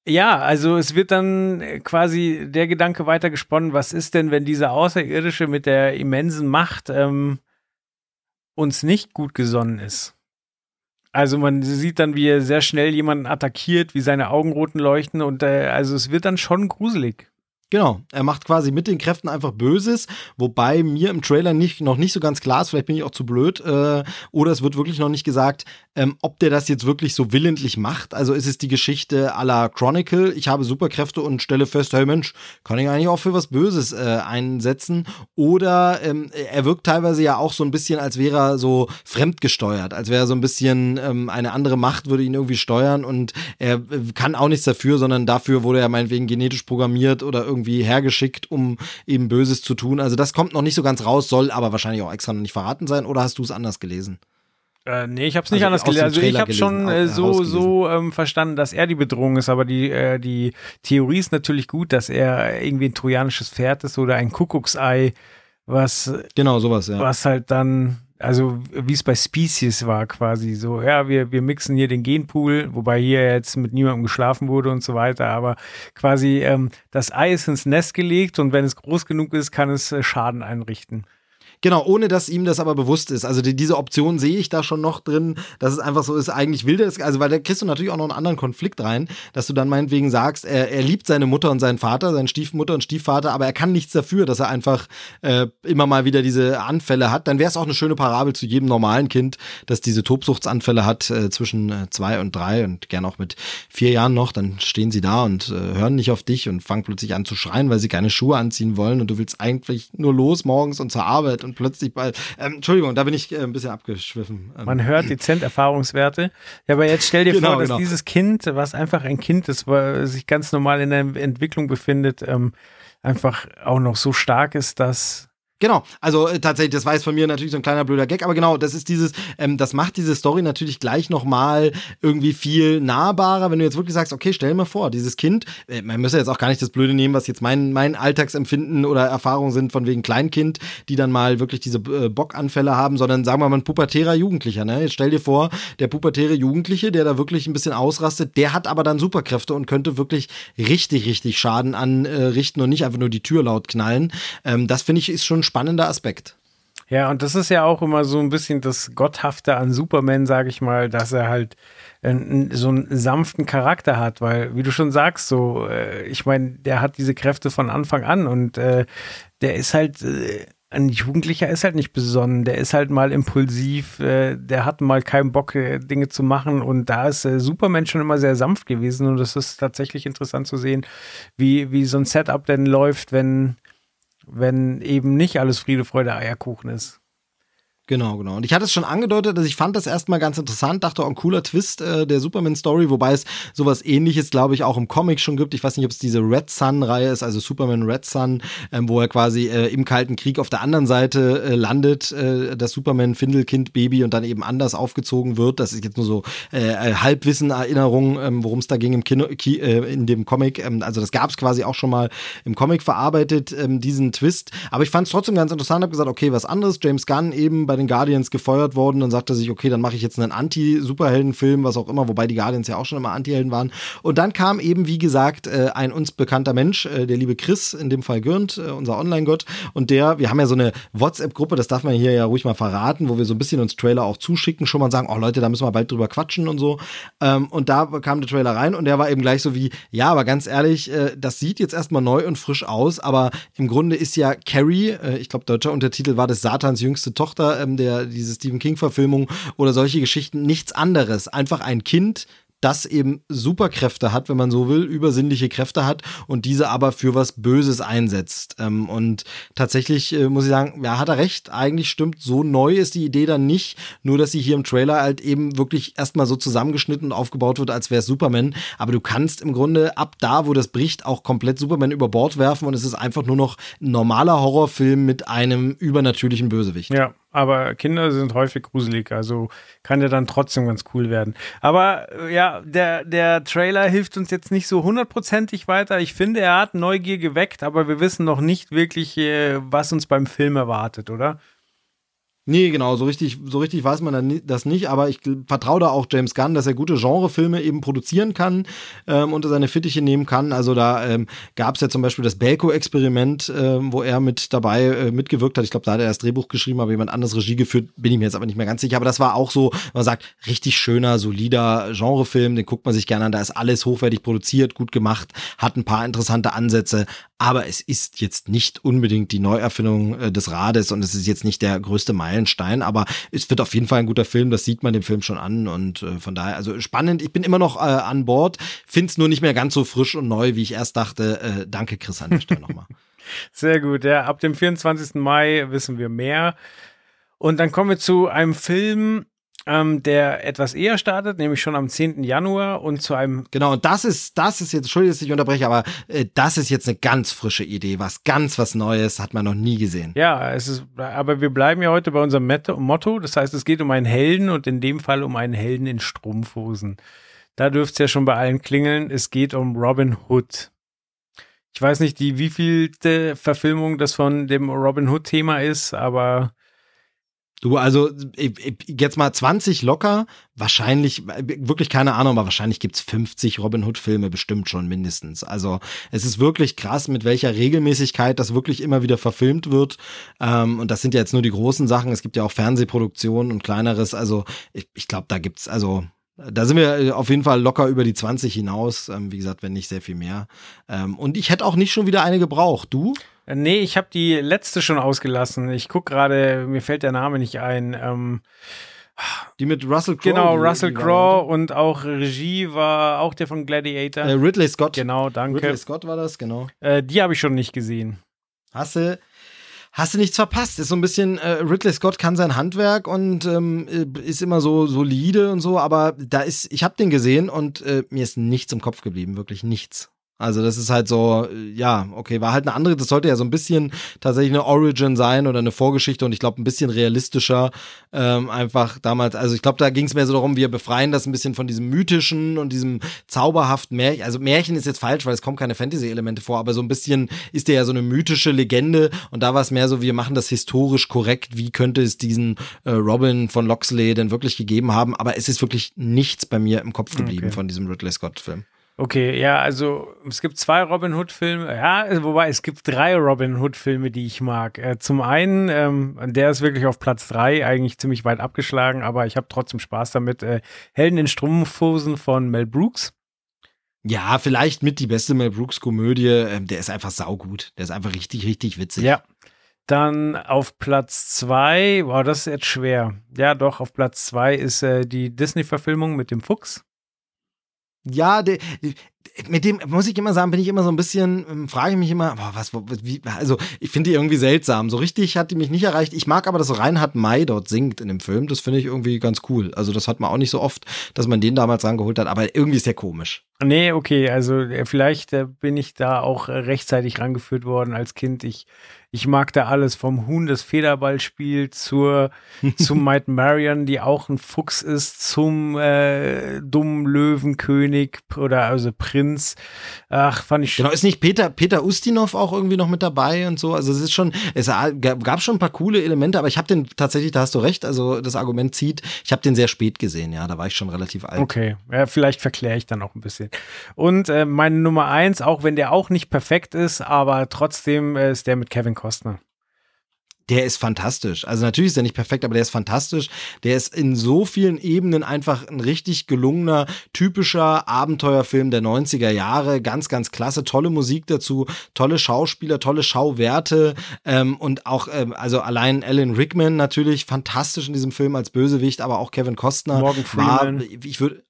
ja, also es wird dann quasi der Gedanke weitergesponnen, was ist denn, wenn dieser Außerirdische mit der immensen Macht ähm, uns nicht gut gesonnen ist? Also man sieht dann, wie er sehr schnell jemanden attackiert, wie seine Augenroten leuchten und äh, also es wird dann schon gruselig. Genau, er macht quasi mit den Kräften einfach Böses, wobei mir im Trailer nicht, noch nicht so ganz klar ist, vielleicht bin ich auch zu blöd, äh, oder es wird wirklich noch nicht gesagt, ähm, ob der das jetzt wirklich so willentlich macht. Also ist es die Geschichte la Chronicle, ich habe Superkräfte und stelle fest, hey Mensch, kann ich eigentlich auch für was Böses äh, einsetzen? Oder ähm, er wirkt teilweise ja auch so ein bisschen, als wäre er so fremdgesteuert, als wäre er so ein bisschen ähm, eine andere Macht würde ihn irgendwie steuern und er äh, kann auch nichts dafür, sondern dafür wurde er meinetwegen genetisch programmiert oder irgendwie irgendwie hergeschickt, um eben Böses zu tun. Also das kommt noch nicht so ganz raus, soll aber wahrscheinlich auch extra noch nicht verraten sein. Oder hast du es anders gelesen? Äh, nee, ich habe es nicht also anders gelesen. Also ich habe schon äh, so so ähm, verstanden, dass er die Bedrohung ist, aber die äh, die Theorie ist natürlich gut, dass er irgendwie ein trojanisches Pferd ist oder ein Kuckucksei, was genau sowas, ja. was halt dann also wie es bei Species war quasi so, ja, wir, wir mixen hier den Genpool, wobei hier jetzt mit niemandem geschlafen wurde und so weiter, aber quasi ähm, das Ei ist ins Nest gelegt und wenn es groß genug ist, kann es äh, Schaden einrichten. Genau, ohne dass ihm das aber bewusst ist. Also die, diese Option sehe ich da schon noch drin, dass es einfach so ist, eigentlich will das, also weil da kriegst du natürlich auch noch einen anderen Konflikt rein, dass du dann meinetwegen sagst, er, er liebt seine Mutter und seinen Vater, seine Stiefmutter und Stiefvater, aber er kann nichts dafür, dass er einfach äh, immer mal wieder diese Anfälle hat. Dann wäre es auch eine schöne Parabel zu jedem normalen Kind, das diese Tobsuchtsanfälle hat äh, zwischen äh, zwei und drei und gern auch mit vier Jahren noch. Dann stehen sie da und äh, hören nicht auf dich und fangen plötzlich an zu schreien, weil sie keine Schuhe anziehen wollen und du willst eigentlich nur los morgens und zur Arbeit und plötzlich bei. Ähm, Entschuldigung, da bin ich äh, ein bisschen abgeschwiffen. Ähm. Man hört dezent Erfahrungswerte. Ja, aber jetzt stell dir genau, vor, dass genau. dieses Kind, was einfach ein Kind ist, sich ganz normal in der Entwicklung befindet, ähm, einfach auch noch so stark ist, dass Genau, also äh, tatsächlich, das war jetzt von mir natürlich so ein kleiner blöder Gag, aber genau, das ist dieses, ähm, das macht diese Story natürlich gleich nochmal irgendwie viel nahbarer, wenn du jetzt wirklich sagst, okay, stell mir vor, dieses Kind, äh, man müsste jetzt auch gar nicht das Blöde nehmen, was jetzt mein, mein Alltagsempfinden oder Erfahrungen sind von wegen Kleinkind, die dann mal wirklich diese äh, Bockanfälle haben, sondern sagen wir mal ein pubertärer Jugendlicher, ne? Jetzt stell dir vor, der pubertäre Jugendliche, der da wirklich ein bisschen ausrastet, der hat aber dann Superkräfte und könnte wirklich richtig, richtig Schaden anrichten und nicht einfach nur die Tür laut knallen. Ähm, das finde ich ist schon spannender Aspekt. Ja, und das ist ja auch immer so ein bisschen das Gotthafte an Superman, sage ich mal, dass er halt äh, so einen sanften Charakter hat, weil, wie du schon sagst, so, äh, ich meine, der hat diese Kräfte von Anfang an und äh, der ist halt, äh, ein Jugendlicher ist halt nicht besonnen, der ist halt mal impulsiv, äh, der hat mal keinen Bock, äh, Dinge zu machen und da ist Superman schon immer sehr sanft gewesen und es ist tatsächlich interessant zu sehen, wie, wie so ein Setup denn läuft, wenn wenn eben nicht alles Friede, Freude, Eierkuchen ist. Genau, genau. Und ich hatte es schon angedeutet, dass ich fand das erstmal ganz interessant, dachte auch ein cooler Twist äh, der Superman-Story, wobei es sowas ähnliches, glaube ich, auch im Comic schon gibt. Ich weiß nicht, ob es diese Red Sun-Reihe ist, also Superman Red Sun, ähm, wo er quasi äh, im Kalten Krieg auf der anderen Seite äh, landet, äh, das Superman-Findelkind-Baby und dann eben anders aufgezogen wird. Das ist jetzt nur so äh, äh Halbwissen-Erinnerung, ähm, worum es da ging im Kino, ki, äh, in dem Comic. Ähm, also das gab es quasi auch schon mal im Comic verarbeitet, ähm, diesen Twist. Aber ich fand es trotzdem ganz interessant, habe gesagt, okay, was anderes. James Gunn eben bei den Guardians gefeuert worden. Dann sagte er sich, okay, dann mache ich jetzt einen Anti-Superhelden-Film, was auch immer, wobei die Guardians ja auch schon immer Anti-Helden waren. Und dann kam eben, wie gesagt, äh, ein uns bekannter Mensch, äh, der liebe Chris, in dem Fall Gürnt, äh, unser Online-Gott. Und der, wir haben ja so eine WhatsApp-Gruppe, das darf man hier ja ruhig mal verraten, wo wir so ein bisschen uns Trailer auch zuschicken, schon mal sagen, oh Leute, da müssen wir bald drüber quatschen und so. Ähm, und da kam der Trailer rein und der war eben gleich so wie, ja, aber ganz ehrlich, das sieht jetzt erstmal neu und frisch aus, aber im Grunde ist ja Carrie, ich glaube, deutscher Untertitel war das Satans jüngste Tochter, ähm, der diese Stephen King-Verfilmung oder solche Geschichten nichts anderes. Einfach ein Kind, das eben Superkräfte hat, wenn man so will, übersinnliche Kräfte hat und diese aber für was Böses einsetzt. Ähm, und tatsächlich äh, muss ich sagen, ja, hat er recht, eigentlich stimmt, so neu ist die Idee dann nicht, nur dass sie hier im Trailer halt eben wirklich erstmal so zusammengeschnitten und aufgebaut wird, als wäre es Superman. Aber du kannst im Grunde ab da, wo das bricht, auch komplett Superman über Bord werfen und es ist einfach nur noch ein normaler Horrorfilm mit einem übernatürlichen Bösewicht. Ja, aber Kinder sind häufig gruselig, also kann der dann trotzdem ganz cool werden. Aber äh, ja, der, der Trailer hilft uns jetzt nicht so hundertprozentig weiter. Ich finde, er hat Neugier geweckt, aber wir wissen noch nicht wirklich, äh, was uns beim Film erwartet, oder? Nee, genau, so richtig, so richtig weiß man das nicht, aber ich vertraue da auch James Gunn, dass er gute Genrefilme eben produzieren kann ähm, unter seine Fittiche nehmen kann. Also da ähm, gab es ja zum Beispiel das Belko-Experiment, ähm, wo er mit dabei äh, mitgewirkt hat. Ich glaube, da hat er das Drehbuch geschrieben, aber jemand anderes Regie geführt, bin ich mir jetzt aber nicht mehr ganz sicher. Aber das war auch so, man sagt, richtig schöner, solider Genrefilm, den guckt man sich gerne an. Da ist alles hochwertig produziert, gut gemacht, hat ein paar interessante Ansätze, aber es ist jetzt nicht unbedingt die Neuerfindung äh, des Rades und es ist jetzt nicht der größte Meilenstein, aber es wird auf jeden Fall ein guter Film, das sieht man dem Film schon an und äh, von daher, also spannend, ich bin immer noch äh, an Bord, find's nur nicht mehr ganz so frisch und neu, wie ich erst dachte. Äh, danke Chris an der Stelle nochmal. Sehr gut, ja, ab dem 24. Mai wissen wir mehr. Und dann kommen wir zu einem Film, ähm, der etwas eher startet, nämlich schon am 10. Januar und zu einem. Genau, und das ist, das ist jetzt, Entschuldigung, dass ich unterbreche, aber äh, das ist jetzt eine ganz frische Idee, was ganz was Neues, hat man noch nie gesehen. Ja, es ist, aber wir bleiben ja heute bei unserem Motto, das heißt, es geht um einen Helden und in dem Fall um einen Helden in Strumpfhosen. Da dürfte es ja schon bei allen klingeln, es geht um Robin Hood. Ich weiß nicht, die wievielte Verfilmung das von dem Robin Hood-Thema ist, aber Du, also jetzt mal 20 locker, wahrscheinlich, wirklich keine Ahnung, aber wahrscheinlich gibt's 50 Robin Hood-Filme bestimmt schon mindestens. Also es ist wirklich krass, mit welcher Regelmäßigkeit das wirklich immer wieder verfilmt wird. Ähm, und das sind ja jetzt nur die großen Sachen. Es gibt ja auch Fernsehproduktionen und kleineres. Also ich, ich glaube, da gibt's, also da sind wir auf jeden Fall locker über die 20 hinaus. Ähm, wie gesagt, wenn nicht sehr viel mehr. Ähm, und ich hätte auch nicht schon wieder eine gebraucht. Du? Nee, ich habe die letzte schon ausgelassen. Ich guck gerade, mir fällt der Name nicht ein. Ähm, die mit Russell Crowe. Genau, Russell Crowe und auch Regie war auch der von Gladiator. Äh, Ridley Scott. Genau, danke. Ridley Scott war das, genau. Äh, die habe ich schon nicht gesehen. Hast du, hast du nichts verpasst. Ist so ein bisschen, äh, Ridley Scott kann sein Handwerk und ähm, äh, ist immer so solide und so, aber da ist, ich habe den gesehen und äh, mir ist nichts im Kopf geblieben, wirklich nichts. Also das ist halt so, ja, okay, war halt eine andere, das sollte ja so ein bisschen tatsächlich eine Origin sein oder eine Vorgeschichte und ich glaube ein bisschen realistischer ähm, einfach damals, also ich glaube, da ging es mehr so darum, wir befreien das ein bisschen von diesem mythischen und diesem zauberhaften Märchen, also Märchen ist jetzt falsch, weil es kommen keine Fantasy-Elemente vor, aber so ein bisschen ist der ja so eine mythische Legende und da war es mehr so, wir machen das historisch korrekt, wie könnte es diesen äh, Robin von Loxley denn wirklich gegeben haben, aber es ist wirklich nichts bei mir im Kopf geblieben okay. von diesem Ridley Scott-Film. Okay, ja, also es gibt zwei Robin Hood-Filme, ja, wobei es gibt drei Robin Hood-Filme, die ich mag. Äh, zum einen, ähm, der ist wirklich auf Platz drei, eigentlich ziemlich weit abgeschlagen, aber ich habe trotzdem Spaß damit. Äh, Helden in Strumpfhosen von Mel Brooks. Ja, vielleicht mit die beste Mel Brooks-Komödie. Ähm, der ist einfach saugut. Der ist einfach richtig, richtig witzig. Ja. Dann auf Platz zwei, wow, das ist jetzt schwer. Ja, doch, auf Platz zwei ist äh, die Disney-Verfilmung mit dem Fuchs. Ja, de, mit dem muss ich immer sagen, bin ich immer so ein bisschen, ähm, frage ich mich immer, boah, was, wie, also ich finde die irgendwie seltsam. So richtig hat die mich nicht erreicht. Ich mag aber, dass Reinhard May dort singt in dem Film. Das finde ich irgendwie ganz cool. Also das hat man auch nicht so oft, dass man den damals rangeholt hat, aber irgendwie ist der komisch. Nee, okay, also äh, vielleicht äh, bin ich da auch rechtzeitig rangeführt worden als Kind. Ich ich mag da alles vom Huhn, das Federball spielt, zur, zum Might Marion, die auch ein Fuchs ist, zum äh, dummen Löwenkönig oder also Prinz. Ach, fand ich schon. Genau, ist nicht Peter, Peter Ustinov auch irgendwie noch mit dabei und so? Also es ist schon, es gab schon ein paar coole Elemente, aber ich habe den tatsächlich, da hast du recht, also das Argument zieht, ich habe den sehr spät gesehen, ja, da war ich schon relativ alt. Okay, ja, vielleicht verkläre ich dann auch ein bisschen. Und äh, meine Nummer eins, auch wenn der auch nicht perfekt ist, aber trotzdem äh, ist der mit Kevin Costner. Der ist fantastisch. Also natürlich ist er nicht perfekt, aber der ist fantastisch. Der ist in so vielen Ebenen einfach ein richtig gelungener, typischer Abenteuerfilm der 90er Jahre. Ganz, ganz klasse. Tolle Musik dazu, tolle Schauspieler, tolle Schauwerte ähm, und auch, ähm, also allein Alan Rickman natürlich fantastisch in diesem Film als Bösewicht, aber auch Kevin Costner Morgan Freeman. war, ich würde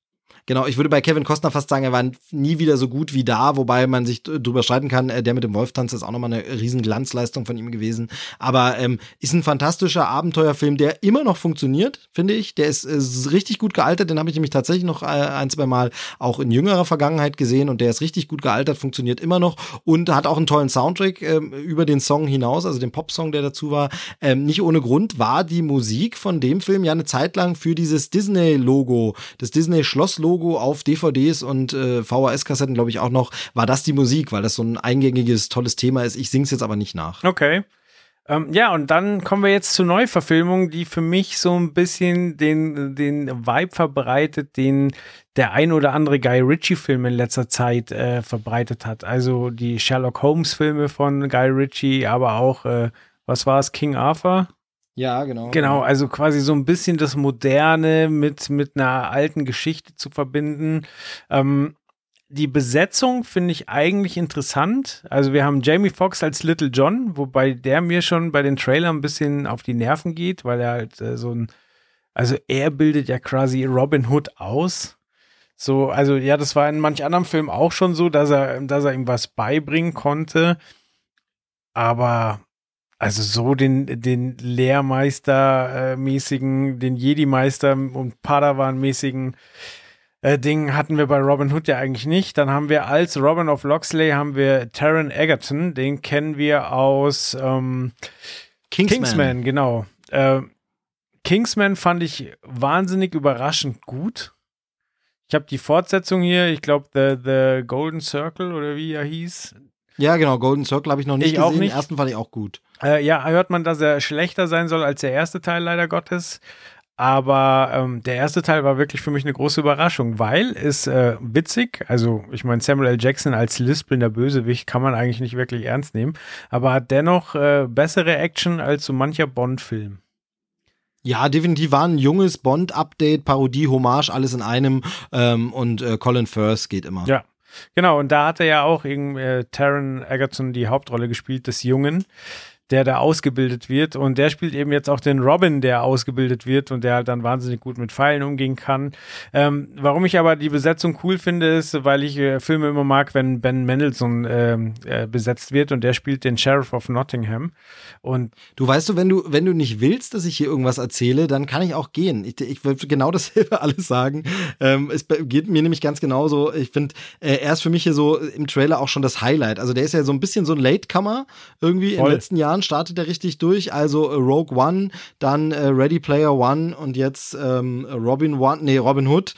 Genau, ich würde bei Kevin Costner fast sagen, er war nie wieder so gut wie da, wobei man sich drüber streiten kann. Äh, der mit dem Wolftanz ist auch nochmal eine riesen Glanzleistung von ihm gewesen. Aber ähm, ist ein fantastischer Abenteuerfilm, der immer noch funktioniert, finde ich. Der ist, ist richtig gut gealtert. Den habe ich nämlich tatsächlich noch äh, ein, zwei Mal auch in jüngerer Vergangenheit gesehen und der ist richtig gut gealtert, funktioniert immer noch und hat auch einen tollen Soundtrack äh, über den Song hinaus, also den Popsong, der dazu war. Ähm, nicht ohne Grund war die Musik von dem Film ja eine Zeit lang für dieses Disney-Logo, das Disney-Schloss-Logo Logo auf DVDs und äh, VHS-Kassetten, glaube ich, auch noch, war das die Musik, weil das so ein eingängiges, tolles Thema ist. Ich sing's jetzt aber nicht nach. Okay. Ähm, ja, und dann kommen wir jetzt zur Neuverfilmung, die für mich so ein bisschen den, den Vibe verbreitet, den der ein oder andere Guy Ritchie-Film in letzter Zeit äh, verbreitet hat. Also die Sherlock Holmes-Filme von Guy Ritchie, aber auch, äh, was war es, King Arthur? Ja, genau. Genau, also quasi so ein bisschen das Moderne mit, mit einer alten Geschichte zu verbinden. Ähm, die Besetzung finde ich eigentlich interessant. Also wir haben Jamie Foxx als Little John, wobei der mir schon bei den Trailern ein bisschen auf die Nerven geht, weil er halt äh, so ein, also er bildet ja quasi Robin Hood aus. So, also ja, das war in manch anderem Film auch schon so, dass er, dass er ihm was beibringen konnte. Aber also so den, den Lehrmeister-mäßigen, den Jedi-Meister und Padawan-mäßigen äh, Ding hatten wir bei Robin Hood ja eigentlich nicht. Dann haben wir als Robin of Loxley haben wir Taron Egerton, den kennen wir aus ähm, Kingsman. Kingsman, genau. Äh, Kingsman fand ich wahnsinnig überraschend gut. Ich habe die Fortsetzung hier, ich glaube The, The Golden Circle oder wie er hieß. Ja, genau, Golden Circle habe ich noch nicht ich gesehen. Auch nicht. Den ersten fand ich auch gut. Äh, ja, hört man, dass er schlechter sein soll als der erste Teil, leider Gottes. Aber ähm, der erste Teil war wirklich für mich eine große Überraschung, weil es äh, witzig, also ich meine, Samuel L. Jackson als lispelnder Bösewicht kann man eigentlich nicht wirklich ernst nehmen, aber hat dennoch äh, bessere Action als so mancher Bond-Film. Ja, definitiv war ein junges Bond-Update, Parodie, Hommage, alles in einem ähm, und äh, Colin Firth geht immer. Ja, Genau, und da hat er ja auch irgendwie äh, Taron Egerton die Hauptrolle gespielt, des Jungen der da ausgebildet wird. Und der spielt eben jetzt auch den Robin, der ausgebildet wird und der halt dann wahnsinnig gut mit Pfeilen umgehen kann. Ähm, warum ich aber die Besetzung cool finde, ist, weil ich äh, Filme immer mag, wenn Ben Mendelssohn ähm, äh, besetzt wird und der spielt den Sheriff of Nottingham. Und du weißt du, wenn du, wenn du nicht willst, dass ich hier irgendwas erzähle, dann kann ich auch gehen. Ich, ich würde genau dasselbe alles sagen. Ähm, es geht mir nämlich ganz genauso. Ich finde, äh, er ist für mich hier so im Trailer auch schon das Highlight. Also der ist ja so ein bisschen so ein Latecomer irgendwie Voll. in den letzten Jahren startet er richtig durch. Also äh, Rogue One, dann äh, Ready Player One und jetzt ähm, Robin One, nee, Robin Hood.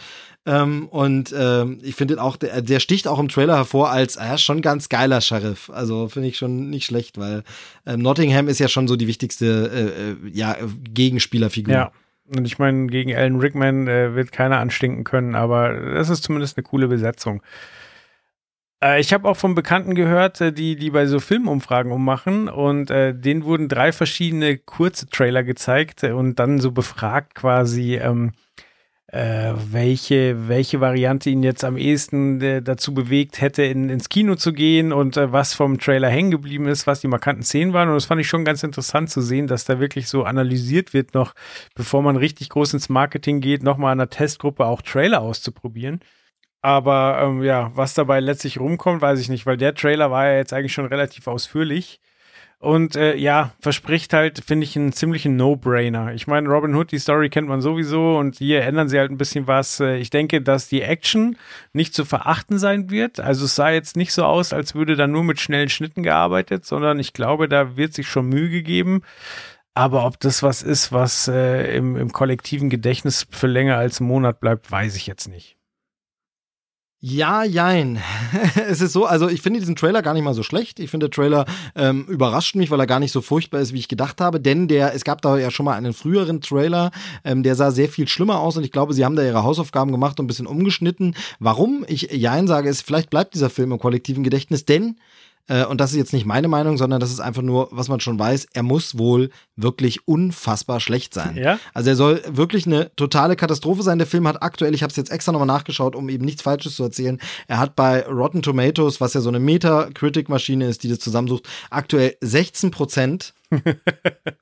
Ähm, und ähm, ich finde auch, der, der, sticht auch im Trailer hervor als äh, schon ganz geiler Sheriff. Also finde ich schon nicht schlecht, weil ähm, Nottingham ist ja schon so die wichtigste äh, äh ja, Gegenspielerfigur. Ja. Und ich meine, gegen Alan Rickman äh, wird keiner anstinken können, aber das ist zumindest eine coole Besetzung. Äh, ich habe auch von Bekannten gehört, äh, die, die bei so Filmumfragen ummachen und äh, denen wurden drei verschiedene kurze Trailer gezeigt und dann so befragt quasi, ähm, äh, welche, welche Variante ihn jetzt am ehesten äh, dazu bewegt hätte, in, ins Kino zu gehen und äh, was vom Trailer hängen geblieben ist, was die markanten Szenen waren. Und das fand ich schon ganz interessant zu sehen, dass da wirklich so analysiert wird, noch bevor man richtig groß ins Marketing geht, nochmal an der Testgruppe auch Trailer auszuprobieren. Aber ähm, ja, was dabei letztlich rumkommt, weiß ich nicht, weil der Trailer war ja jetzt eigentlich schon relativ ausführlich. Und äh, ja, verspricht halt, finde ich, einen ziemlichen No-Brainer. Ich meine, Robin Hood, die Story kennt man sowieso und hier ändern sie halt ein bisschen was. Äh, ich denke, dass die Action nicht zu verachten sein wird. Also es sah jetzt nicht so aus, als würde da nur mit schnellen Schnitten gearbeitet, sondern ich glaube, da wird sich schon Mühe gegeben. Aber ob das was ist, was äh, im, im kollektiven Gedächtnis für länger als einen Monat bleibt, weiß ich jetzt nicht. Ja, jein. es ist so, also ich finde diesen Trailer gar nicht mal so schlecht. Ich finde, der Trailer ähm, überrascht mich, weil er gar nicht so furchtbar ist, wie ich gedacht habe. Denn der, es gab da ja schon mal einen früheren Trailer, ähm, der sah sehr viel schlimmer aus und ich glaube, sie haben da ihre Hausaufgaben gemacht und ein bisschen umgeschnitten. Warum ich Jein sage, ist, vielleicht bleibt dieser Film im kollektiven Gedächtnis, denn äh, und das ist jetzt nicht meine Meinung, sondern das ist einfach nur, was man schon weiß, er muss wohl wirklich unfassbar schlecht sein. Ja? Also er soll wirklich eine totale Katastrophe sein. Der Film hat aktuell, ich habe es jetzt extra nochmal nachgeschaut, um eben nichts Falsches zu erzählen, er hat bei Rotten Tomatoes, was ja so eine Metacritic-Maschine ist, die das zusammensucht, aktuell 16 Prozent.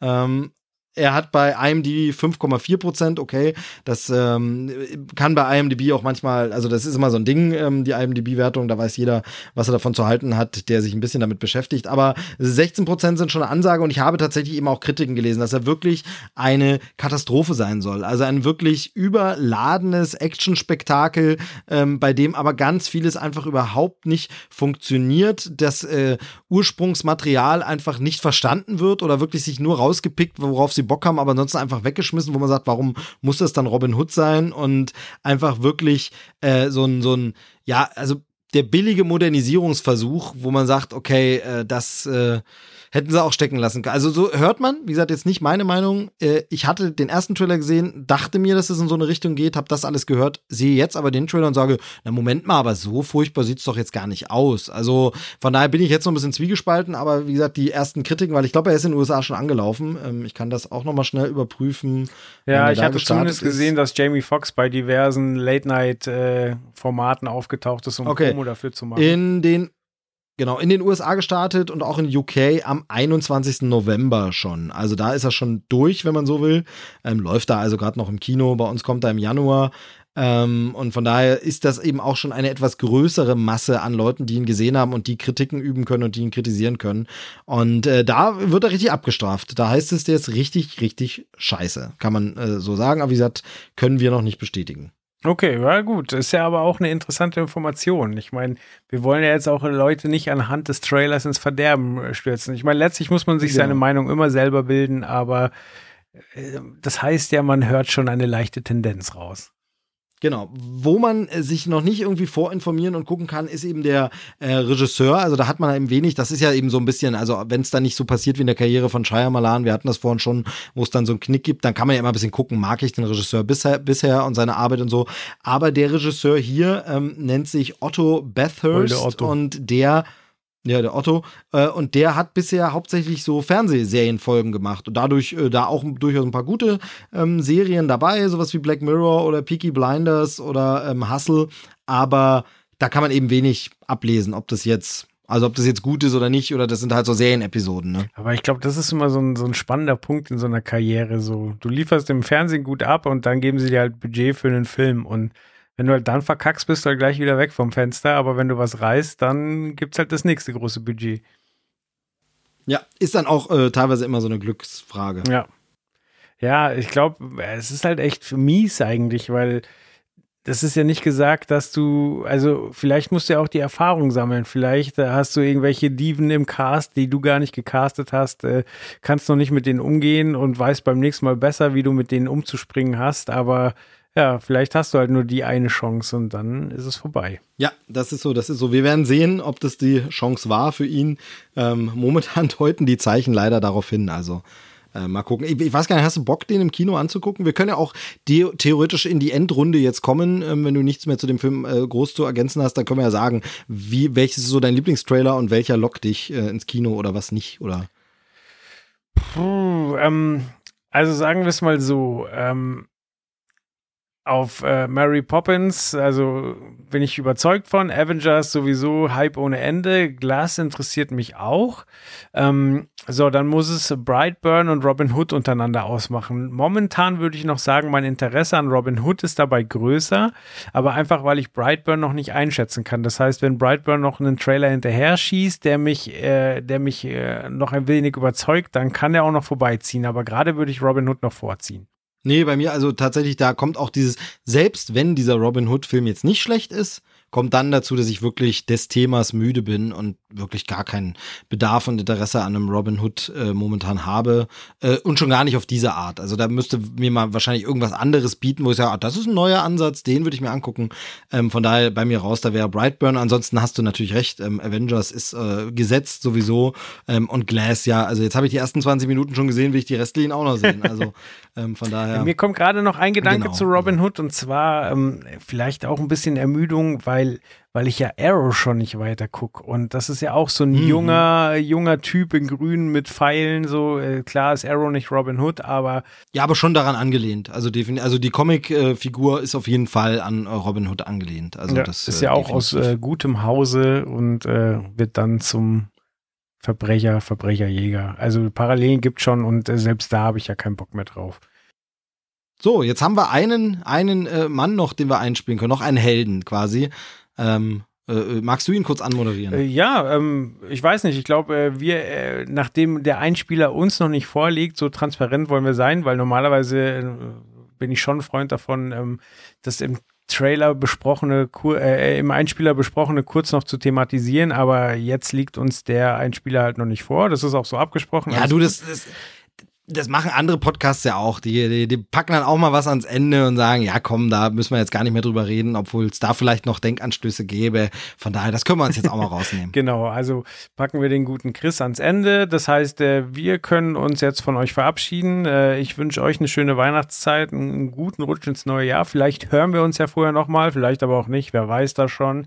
ähm, er hat bei IMDb 5,4 Prozent, okay. Das ähm, kann bei IMDb auch manchmal, also das ist immer so ein Ding, ähm, die IMDb-Wertung, da weiß jeder, was er davon zu halten hat, der sich ein bisschen damit beschäftigt. Aber 16 Prozent sind schon eine Ansage und ich habe tatsächlich eben auch Kritiken gelesen, dass er wirklich eine Katastrophe sein soll. Also ein wirklich überladenes Action-Spektakel, ähm, bei dem aber ganz vieles einfach überhaupt nicht funktioniert, das äh, Ursprungsmaterial einfach nicht verstanden wird oder wirklich sich nur rausgepickt, worauf sie Bock haben, aber ansonsten einfach weggeschmissen, wo man sagt, warum muss das dann Robin Hood sein? Und einfach wirklich äh, so ein, so ein, ja, also der billige Modernisierungsversuch, wo man sagt, okay, äh, das äh, hätten sie auch stecken lassen können. Also so hört man, wie gesagt, jetzt nicht meine Meinung. Äh, ich hatte den ersten Trailer gesehen, dachte mir, dass es in so eine Richtung geht, habe das alles gehört, sehe jetzt aber den Trailer und sage, na Moment mal, aber so furchtbar sieht es doch jetzt gar nicht aus. Also von daher bin ich jetzt noch ein bisschen zwiegespalten, aber wie gesagt, die ersten Kritiken, weil ich glaube, er ist in den USA schon angelaufen. Ähm, ich kann das auch noch mal schnell überprüfen. Ja, ich hatte zumindest gesehen, dass Jamie Foxx bei diversen Late-Night-Formaten äh, aufgetaucht ist, um okay. Promo dafür zu machen. In den Genau, in den USA gestartet und auch in UK am 21. November schon. Also da ist er schon durch, wenn man so will. Ähm, läuft da also gerade noch im Kino. Bei uns kommt er im Januar. Ähm, und von daher ist das eben auch schon eine etwas größere Masse an Leuten, die ihn gesehen haben und die Kritiken üben können und die ihn kritisieren können. Und äh, da wird er richtig abgestraft. Da heißt es, ist richtig, richtig scheiße. Kann man äh, so sagen. Aber wie gesagt, können wir noch nicht bestätigen. Okay, ja gut. Ist ja aber auch eine interessante Information. Ich meine, wir wollen ja jetzt auch Leute nicht anhand des Trailers ins Verderben äh, stürzen. Ich meine, letztlich muss man sich genau. seine Meinung immer selber bilden, aber äh, das heißt ja, man hört schon eine leichte Tendenz raus. Genau. Wo man äh, sich noch nicht irgendwie vorinformieren und gucken kann, ist eben der äh, Regisseur. Also da hat man eben wenig, das ist ja eben so ein bisschen, also wenn es dann nicht so passiert wie in der Karriere von Malan, wir hatten das vorhin schon, wo es dann so einen Knick gibt, dann kann man ja immer ein bisschen gucken, mag ich den Regisseur bisher, bisher und seine Arbeit und so. Aber der Regisseur hier ähm, nennt sich Otto Bathurst Otto. und der ja, der Otto. Äh, und der hat bisher hauptsächlich so Fernsehserienfolgen gemacht und dadurch äh, da auch durchaus ein paar gute ähm, Serien dabei, sowas wie Black Mirror oder Peaky Blinders oder ähm, Hustle. Aber da kann man eben wenig ablesen, ob das jetzt also ob das jetzt gut ist oder nicht, oder das sind halt so Serienepisoden. Ne? Aber ich glaube, das ist immer so ein, so ein spannender Punkt in so einer Karriere. So, du lieferst im Fernsehen gut ab und dann geben sie dir halt Budget für einen Film. Und wenn du halt dann verkackst, bist du halt gleich wieder weg vom Fenster. Aber wenn du was reißt, dann gibt es halt das nächste große Budget. Ja, ist dann auch äh, teilweise immer so eine Glücksfrage. Ja. Ja, ich glaube, es ist halt echt mies eigentlich, weil das ist ja nicht gesagt, dass du, also vielleicht musst du ja auch die Erfahrung sammeln. Vielleicht äh, hast du irgendwelche Diven im Cast, die du gar nicht gecastet hast, äh, kannst noch nicht mit denen umgehen und weißt beim nächsten Mal besser, wie du mit denen umzuspringen hast, aber ja, vielleicht hast du halt nur die eine Chance und dann ist es vorbei. Ja, das ist so, das ist so. Wir werden sehen, ob das die Chance war für ihn. Ähm, momentan deuten die Zeichen leider darauf hin. Also äh, mal gucken. Ich, ich, weiß gar nicht, hast du Bock, den im Kino anzugucken? Wir können ja auch theoretisch in die Endrunde jetzt kommen, ähm, wenn du nichts mehr zu dem Film äh, groß zu ergänzen hast. Dann können wir ja sagen, wie, welches ist so dein Lieblingstrailer und welcher lockt dich äh, ins Kino oder was nicht, oder? Puh, ähm, also sagen wir es mal so. Ähm, auf äh, Mary Poppins, also bin ich überzeugt von. Avengers sowieso Hype ohne Ende. Glass interessiert mich auch. Ähm, so, dann muss es Brightburn und Robin Hood untereinander ausmachen. Momentan würde ich noch sagen, mein Interesse an Robin Hood ist dabei größer, aber einfach, weil ich Brightburn noch nicht einschätzen kann. Das heißt, wenn Brightburn noch einen Trailer hinterher schießt, der mich, äh, der mich äh, noch ein wenig überzeugt, dann kann er auch noch vorbeiziehen. Aber gerade würde ich Robin Hood noch vorziehen. Nee, bei mir also tatsächlich, da kommt auch dieses, selbst wenn dieser Robin Hood-Film jetzt nicht schlecht ist, kommt dann dazu, dass ich wirklich des Themas müde bin und wirklich gar keinen Bedarf und Interesse an einem Robin Hood äh, momentan habe äh, und schon gar nicht auf diese Art. Also da müsste mir mal wahrscheinlich irgendwas anderes bieten, wo ich sage, ah, das ist ein neuer Ansatz, den würde ich mir angucken. Ähm, von daher bei mir raus, da wäre Brightburn. Ansonsten hast du natürlich recht, ähm, Avengers ist äh, gesetzt sowieso ähm, und Glass ja. Also jetzt habe ich die ersten 20 Minuten schon gesehen, will ich die restlichen auch noch sehen. Also ähm, von daher. Mir kommt gerade noch ein Gedanke genau. zu Robin Hood und zwar ähm, vielleicht auch ein bisschen Ermüdung, weil weil ich ja Arrow schon nicht weiter gucke. Und das ist ja auch so ein mhm. junger, junger Typ in Grün mit Pfeilen. So, äh, klar ist Arrow nicht Robin Hood, aber. Ja, aber schon daran angelehnt. Also, die, also die Comic-Figur ist auf jeden Fall an äh, Robin Hood angelehnt. Also ja, das ist ja äh, auch aus äh, gutem Hause und äh, wird dann zum Verbrecher, Verbrecherjäger. Also Parallelen gibt schon und äh, selbst da habe ich ja keinen Bock mehr drauf. So, jetzt haben wir einen, einen äh, Mann noch, den wir einspielen können, noch einen Helden quasi. Ähm, äh, äh magst du ihn kurz anmoderieren? Äh, ja, ähm, ich weiß nicht. Ich glaube, äh, wir, äh, nachdem der Einspieler uns noch nicht vorliegt, so transparent wollen wir sein, weil normalerweise bin ich schon Freund davon, ähm, das im Trailer besprochene, äh, im Einspieler besprochene kurz noch zu thematisieren, aber jetzt liegt uns der Einspieler halt noch nicht vor. Das ist auch so abgesprochen. Ja, du, das, das das machen andere Podcasts ja auch. Die, die, die packen dann auch mal was ans Ende und sagen, ja komm, da müssen wir jetzt gar nicht mehr drüber reden, obwohl es da vielleicht noch Denkanstöße gäbe. Von daher, das können wir uns jetzt auch mal rausnehmen. genau, also packen wir den guten Chris ans Ende. Das heißt, äh, wir können uns jetzt von euch verabschieden. Äh, ich wünsche euch eine schöne Weihnachtszeit, einen guten Rutsch ins neue Jahr. Vielleicht hören wir uns ja vorher nochmal, vielleicht aber auch nicht, wer weiß das schon.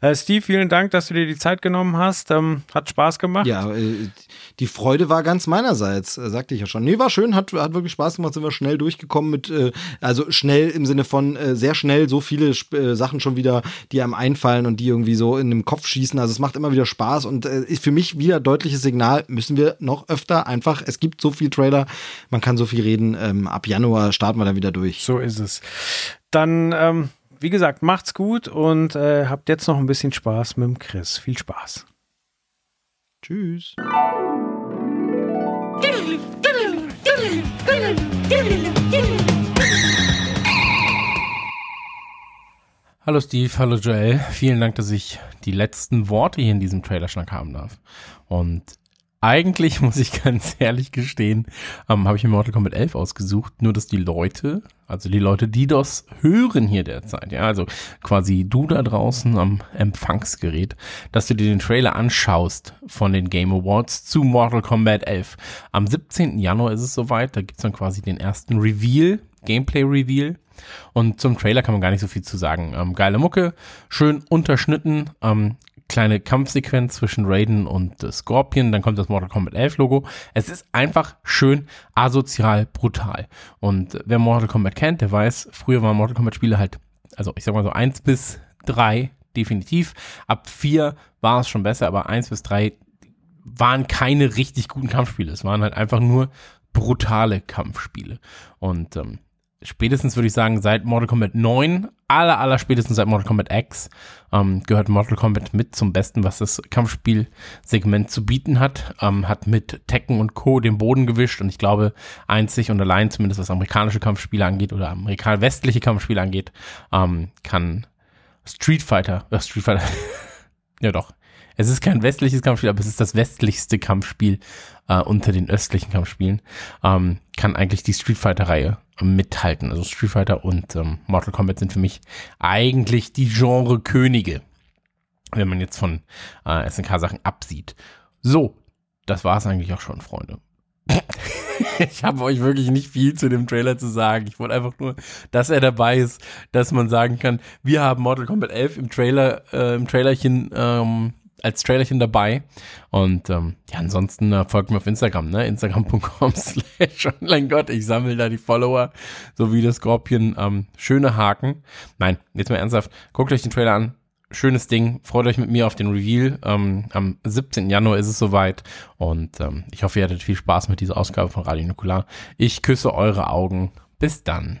Äh, Steve, vielen Dank, dass du dir die Zeit genommen hast. Ähm, hat Spaß gemacht. Ja, die Freude war ganz meinerseits, sagte ich ja schon schon. Nee, war schön, hat, hat wirklich Spaß gemacht, sind wir schnell durchgekommen mit, äh, also schnell im Sinne von äh, sehr schnell so viele äh, Sachen schon wieder, die einem einfallen und die irgendwie so in den Kopf schießen. Also es macht immer wieder Spaß und äh, ist für mich wieder deutliches Signal, müssen wir noch öfter einfach, es gibt so viel Trailer, man kann so viel reden. Ähm, ab Januar starten wir dann wieder durch. So ist es. Dann, ähm, wie gesagt, macht's gut und äh, habt jetzt noch ein bisschen Spaß mit dem Chris. Viel Spaß. Tschüss. Hallo Steve, hallo Joel. Vielen Dank, dass ich die letzten Worte hier in diesem Trailerschnack haben darf. Und eigentlich muss ich ganz ehrlich gestehen, ähm, habe ich mir Mortal Kombat 11 ausgesucht, nur dass die Leute, also die Leute, die das hören hier derzeit, ja, also quasi du da draußen am Empfangsgerät, dass du dir den Trailer anschaust von den Game Awards zu Mortal Kombat 11. Am 17. Januar ist es soweit, da gibt's dann quasi den ersten Reveal, Gameplay-Reveal. Und zum Trailer kann man gar nicht so viel zu sagen. Ähm, geile Mucke, schön unterschnitten, ähm, kleine Kampfsequenz zwischen Raiden und äh, Scorpion, dann kommt das Mortal Kombat 11 Logo. Es ist einfach schön asozial brutal. Und wer Mortal Kombat kennt, der weiß, früher waren Mortal Kombat Spiele halt, also ich sag mal so eins bis drei definitiv. Ab vier war es schon besser, aber eins bis drei waren keine richtig guten Kampfspiele. Es waren halt einfach nur brutale Kampfspiele. Und ähm, spätestens würde ich sagen, seit Mortal Kombat 9, aller, aller spätestens seit Mortal Kombat X, ähm, gehört Mortal Kombat mit zum Besten, was das Kampfspielsegment zu bieten hat. Ähm, hat mit Tekken und Co. den Boden gewischt und ich glaube, einzig und allein, zumindest was amerikanische Kampfspiele angeht oder amerikan-westliche Kampfspiele angeht, ähm, kann Street Fighter, äh, Street Fighter, ja doch, es ist kein westliches Kampfspiel, aber es ist das westlichste Kampfspiel äh, unter den östlichen Kampfspielen. Ähm, kann eigentlich die Street Fighter-Reihe mithalten. Also Street Fighter und ähm, Mortal Kombat sind für mich eigentlich die Genre-Könige, wenn man jetzt von äh, SNK-Sachen absieht. So, das war es eigentlich auch schon, Freunde. ich habe euch wirklich nicht viel zu dem Trailer zu sagen. Ich wollte einfach nur, dass er dabei ist, dass man sagen kann, wir haben Mortal Kombat 11 im Trailer, äh, im Trailerchen ähm, als Trailerchen dabei. Und ähm, ja, ansonsten äh, folgt mir auf Instagram, ne? Instagram.com slash Gott. Ich sammle da die Follower, so wie das Scorpion. Ähm, schöne Haken. Nein, jetzt mal ernsthaft. Guckt euch den Trailer an. Schönes Ding. Freut euch mit mir auf den Reveal. Ähm, am 17. Januar ist es soweit. Und ähm, ich hoffe, ihr hattet viel Spaß mit dieser Ausgabe von Radio Nukular. Ich küsse eure Augen. Bis dann.